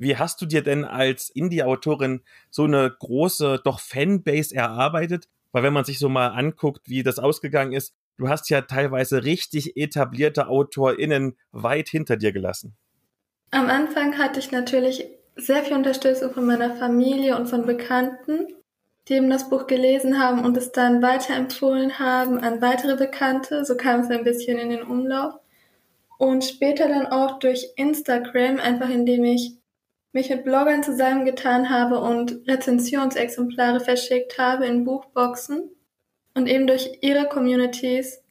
Wie hast du dir denn als Indie-Autorin so eine große, doch Fanbase erarbeitet? Weil wenn man sich so mal anguckt, wie das ausgegangen ist, du hast ja teilweise richtig etablierte AutorInnen weit hinter dir gelassen. Am Anfang hatte ich natürlich sehr viel Unterstützung von meiner Familie und von Bekannten, die eben das Buch gelesen haben und es dann weiterempfohlen haben an weitere Bekannte. So kam es ein bisschen in den Umlauf. Und später dann auch durch Instagram, einfach indem ich mich mit Bloggern zusammengetan habe und Rezensionsexemplare verschickt habe in Buchboxen. Und eben durch ihre Communities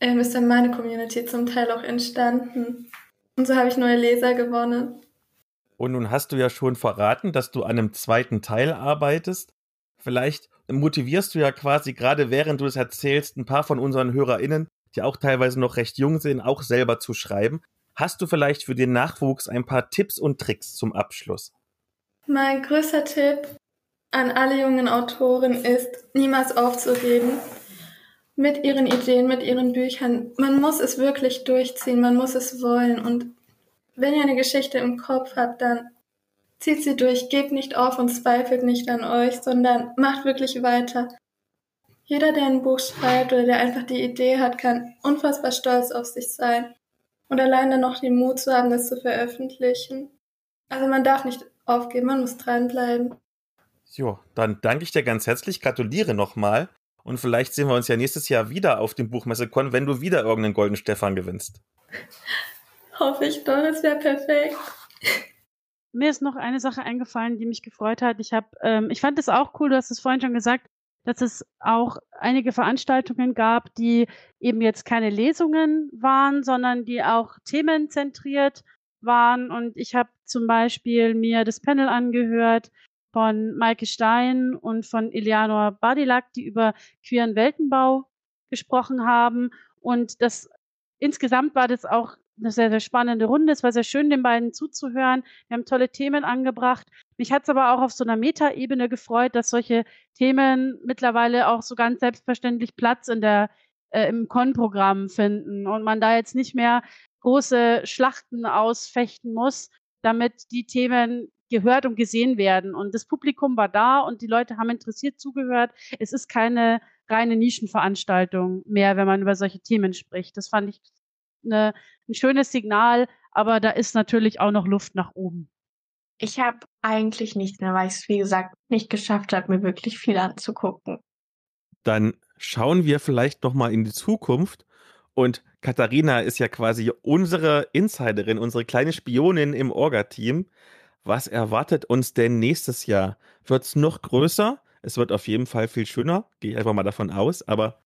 ähm, ist dann meine Community zum Teil auch entstanden. Und so habe ich neue Leser gewonnen. Und nun hast du ja schon verraten, dass du an einem zweiten Teil arbeitest. Vielleicht motivierst du ja quasi gerade während du es erzählst, ein paar von unseren HörerInnen, die auch teilweise noch recht jung sind, auch selber zu schreiben. Hast du vielleicht für den Nachwuchs ein paar Tipps und Tricks zum Abschluss? Mein größter Tipp an alle jungen Autoren ist, niemals aufzugeben mit ihren Ideen, mit ihren Büchern. Man muss es wirklich durchziehen, man muss es wollen. Und wenn ihr eine Geschichte im Kopf habt, dann zieht sie durch, gebt nicht auf und zweifelt nicht an euch, sondern macht wirklich weiter. Jeder, der ein Buch schreibt oder der einfach die Idee hat, kann unfassbar stolz auf sich sein. Und allein dann noch den Mut zu haben, das zu veröffentlichen. Also man darf nicht aufgeben, man muss dranbleiben. Jo, dann danke ich dir ganz herzlich, gratuliere nochmal und vielleicht sehen wir uns ja nächstes Jahr wieder auf dem Buchmesse-Con, wenn du wieder irgendeinen Golden Stefan gewinnst. Hoffe ich doch, das wäre perfekt. Mir ist noch eine Sache eingefallen, die mich gefreut hat. Ich habe, ähm, ich fand es auch cool, du hast es vorhin schon gesagt, dass es auch einige Veranstaltungen gab, die eben jetzt keine Lesungen waren, sondern die auch themenzentriert waren. Und ich habe zum Beispiel mir das Panel angehört von Maike Stein und von Eleanor Badilak, die über queeren Weltenbau gesprochen haben. Und das insgesamt war das auch eine sehr, sehr spannende Runde. Es war sehr schön, den beiden zuzuhören. Wir haben tolle Themen angebracht. Mich hat es aber auch auf so einer Metaebene gefreut, dass solche Themen mittlerweile auch so ganz selbstverständlich Platz in der äh, im Con-Programm finden und man da jetzt nicht mehr große Schlachten ausfechten muss, damit die Themen gehört und gesehen werden. Und das Publikum war da und die Leute haben interessiert zugehört. Es ist keine reine Nischenveranstaltung mehr, wenn man über solche Themen spricht. Das fand ich eine, ein schönes Signal, aber da ist natürlich auch noch Luft nach oben. Ich habe eigentlich nichts mehr, weil ich es, wie gesagt, nicht geschafft habe, mir wirklich viel anzugucken. Dann schauen wir vielleicht noch mal in die Zukunft. Und Katharina ist ja quasi unsere Insiderin, unsere kleine Spionin im Orga-Team. Was erwartet uns denn nächstes Jahr? Wird es noch größer? Es wird auf jeden Fall viel schöner, gehe ich einfach mal davon aus. Aber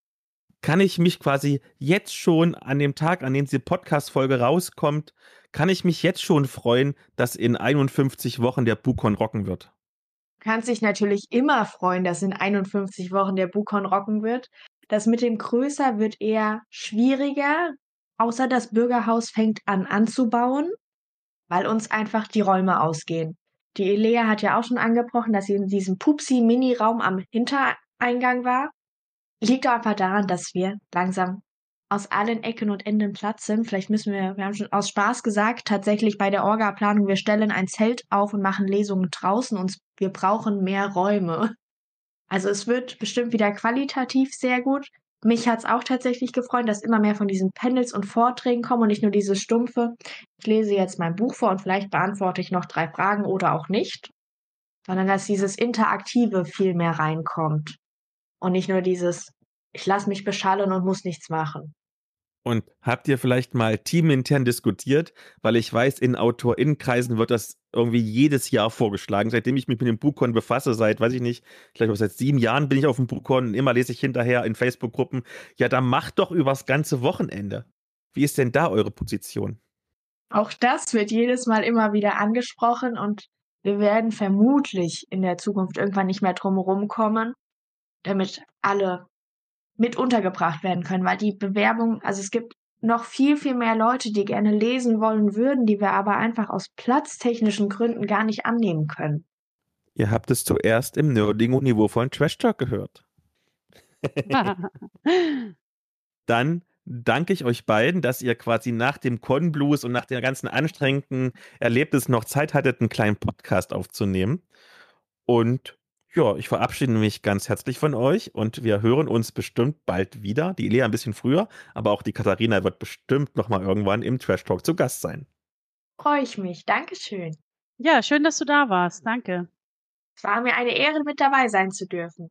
kann ich mich quasi jetzt schon an dem Tag, an dem diese Podcast-Folge rauskommt, kann ich mich jetzt schon freuen, dass in 51 Wochen der Bukon rocken wird? Kannst dich natürlich immer freuen, dass in 51 Wochen der Bukon rocken wird. Das mit dem Größer wird eher schwieriger, außer das Bürgerhaus fängt an anzubauen weil uns einfach die Räume ausgehen. Die Elea hat ja auch schon angebrochen, dass sie in diesem Pupsi-Mini-Raum am Hintereingang war. Liegt auch einfach daran, dass wir langsam aus allen Ecken und Enden Platz sind. Vielleicht müssen wir, wir haben schon aus Spaß gesagt, tatsächlich bei der Orga-Planung, wir stellen ein Zelt auf und machen Lesungen draußen und wir brauchen mehr Räume. Also es wird bestimmt wieder qualitativ sehr gut. Mich hat es auch tatsächlich gefreut, dass immer mehr von diesen Panels und Vorträgen kommen und nicht nur dieses stumpfe, ich lese jetzt mein Buch vor und vielleicht beantworte ich noch drei Fragen oder auch nicht, sondern dass dieses Interaktive viel mehr reinkommt und nicht nur dieses, ich lasse mich beschallen und muss nichts machen. Und habt ihr vielleicht mal teamintern diskutiert? Weil ich weiß, in AutorInnenkreisen wird das irgendwie jedes Jahr vorgeschlagen. Seitdem ich mich mit dem Buchcon befasse, seit, weiß ich nicht, vielleicht seit sieben Jahren bin ich auf dem Buchcon und immer lese ich hinterher in Facebook-Gruppen, ja, da macht doch übers ganze Wochenende. Wie ist denn da eure Position? Auch das wird jedes Mal immer wieder angesprochen und wir werden vermutlich in der Zukunft irgendwann nicht mehr drum kommen, damit alle mit untergebracht werden können, weil die Bewerbung, also es gibt noch viel, viel mehr Leute, die gerne lesen wollen würden, die wir aber einfach aus platztechnischen Gründen gar nicht annehmen können. Ihr habt es zuerst im nerdigen Niveau von Trash Talk gehört. Dann danke ich euch beiden, dass ihr quasi nach dem Con Blues und nach dem ganzen anstrengenden Erlebnis noch Zeit hattet, einen kleinen Podcast aufzunehmen. Und ja, ich verabschiede mich ganz herzlich von euch und wir hören uns bestimmt bald wieder. Die Lea ein bisschen früher, aber auch die Katharina wird bestimmt nochmal irgendwann im Trash Talk zu Gast sein. Freue ich mich. Dankeschön. Ja, schön, dass du da warst. Danke. Es war mir eine Ehre, mit dabei sein zu dürfen.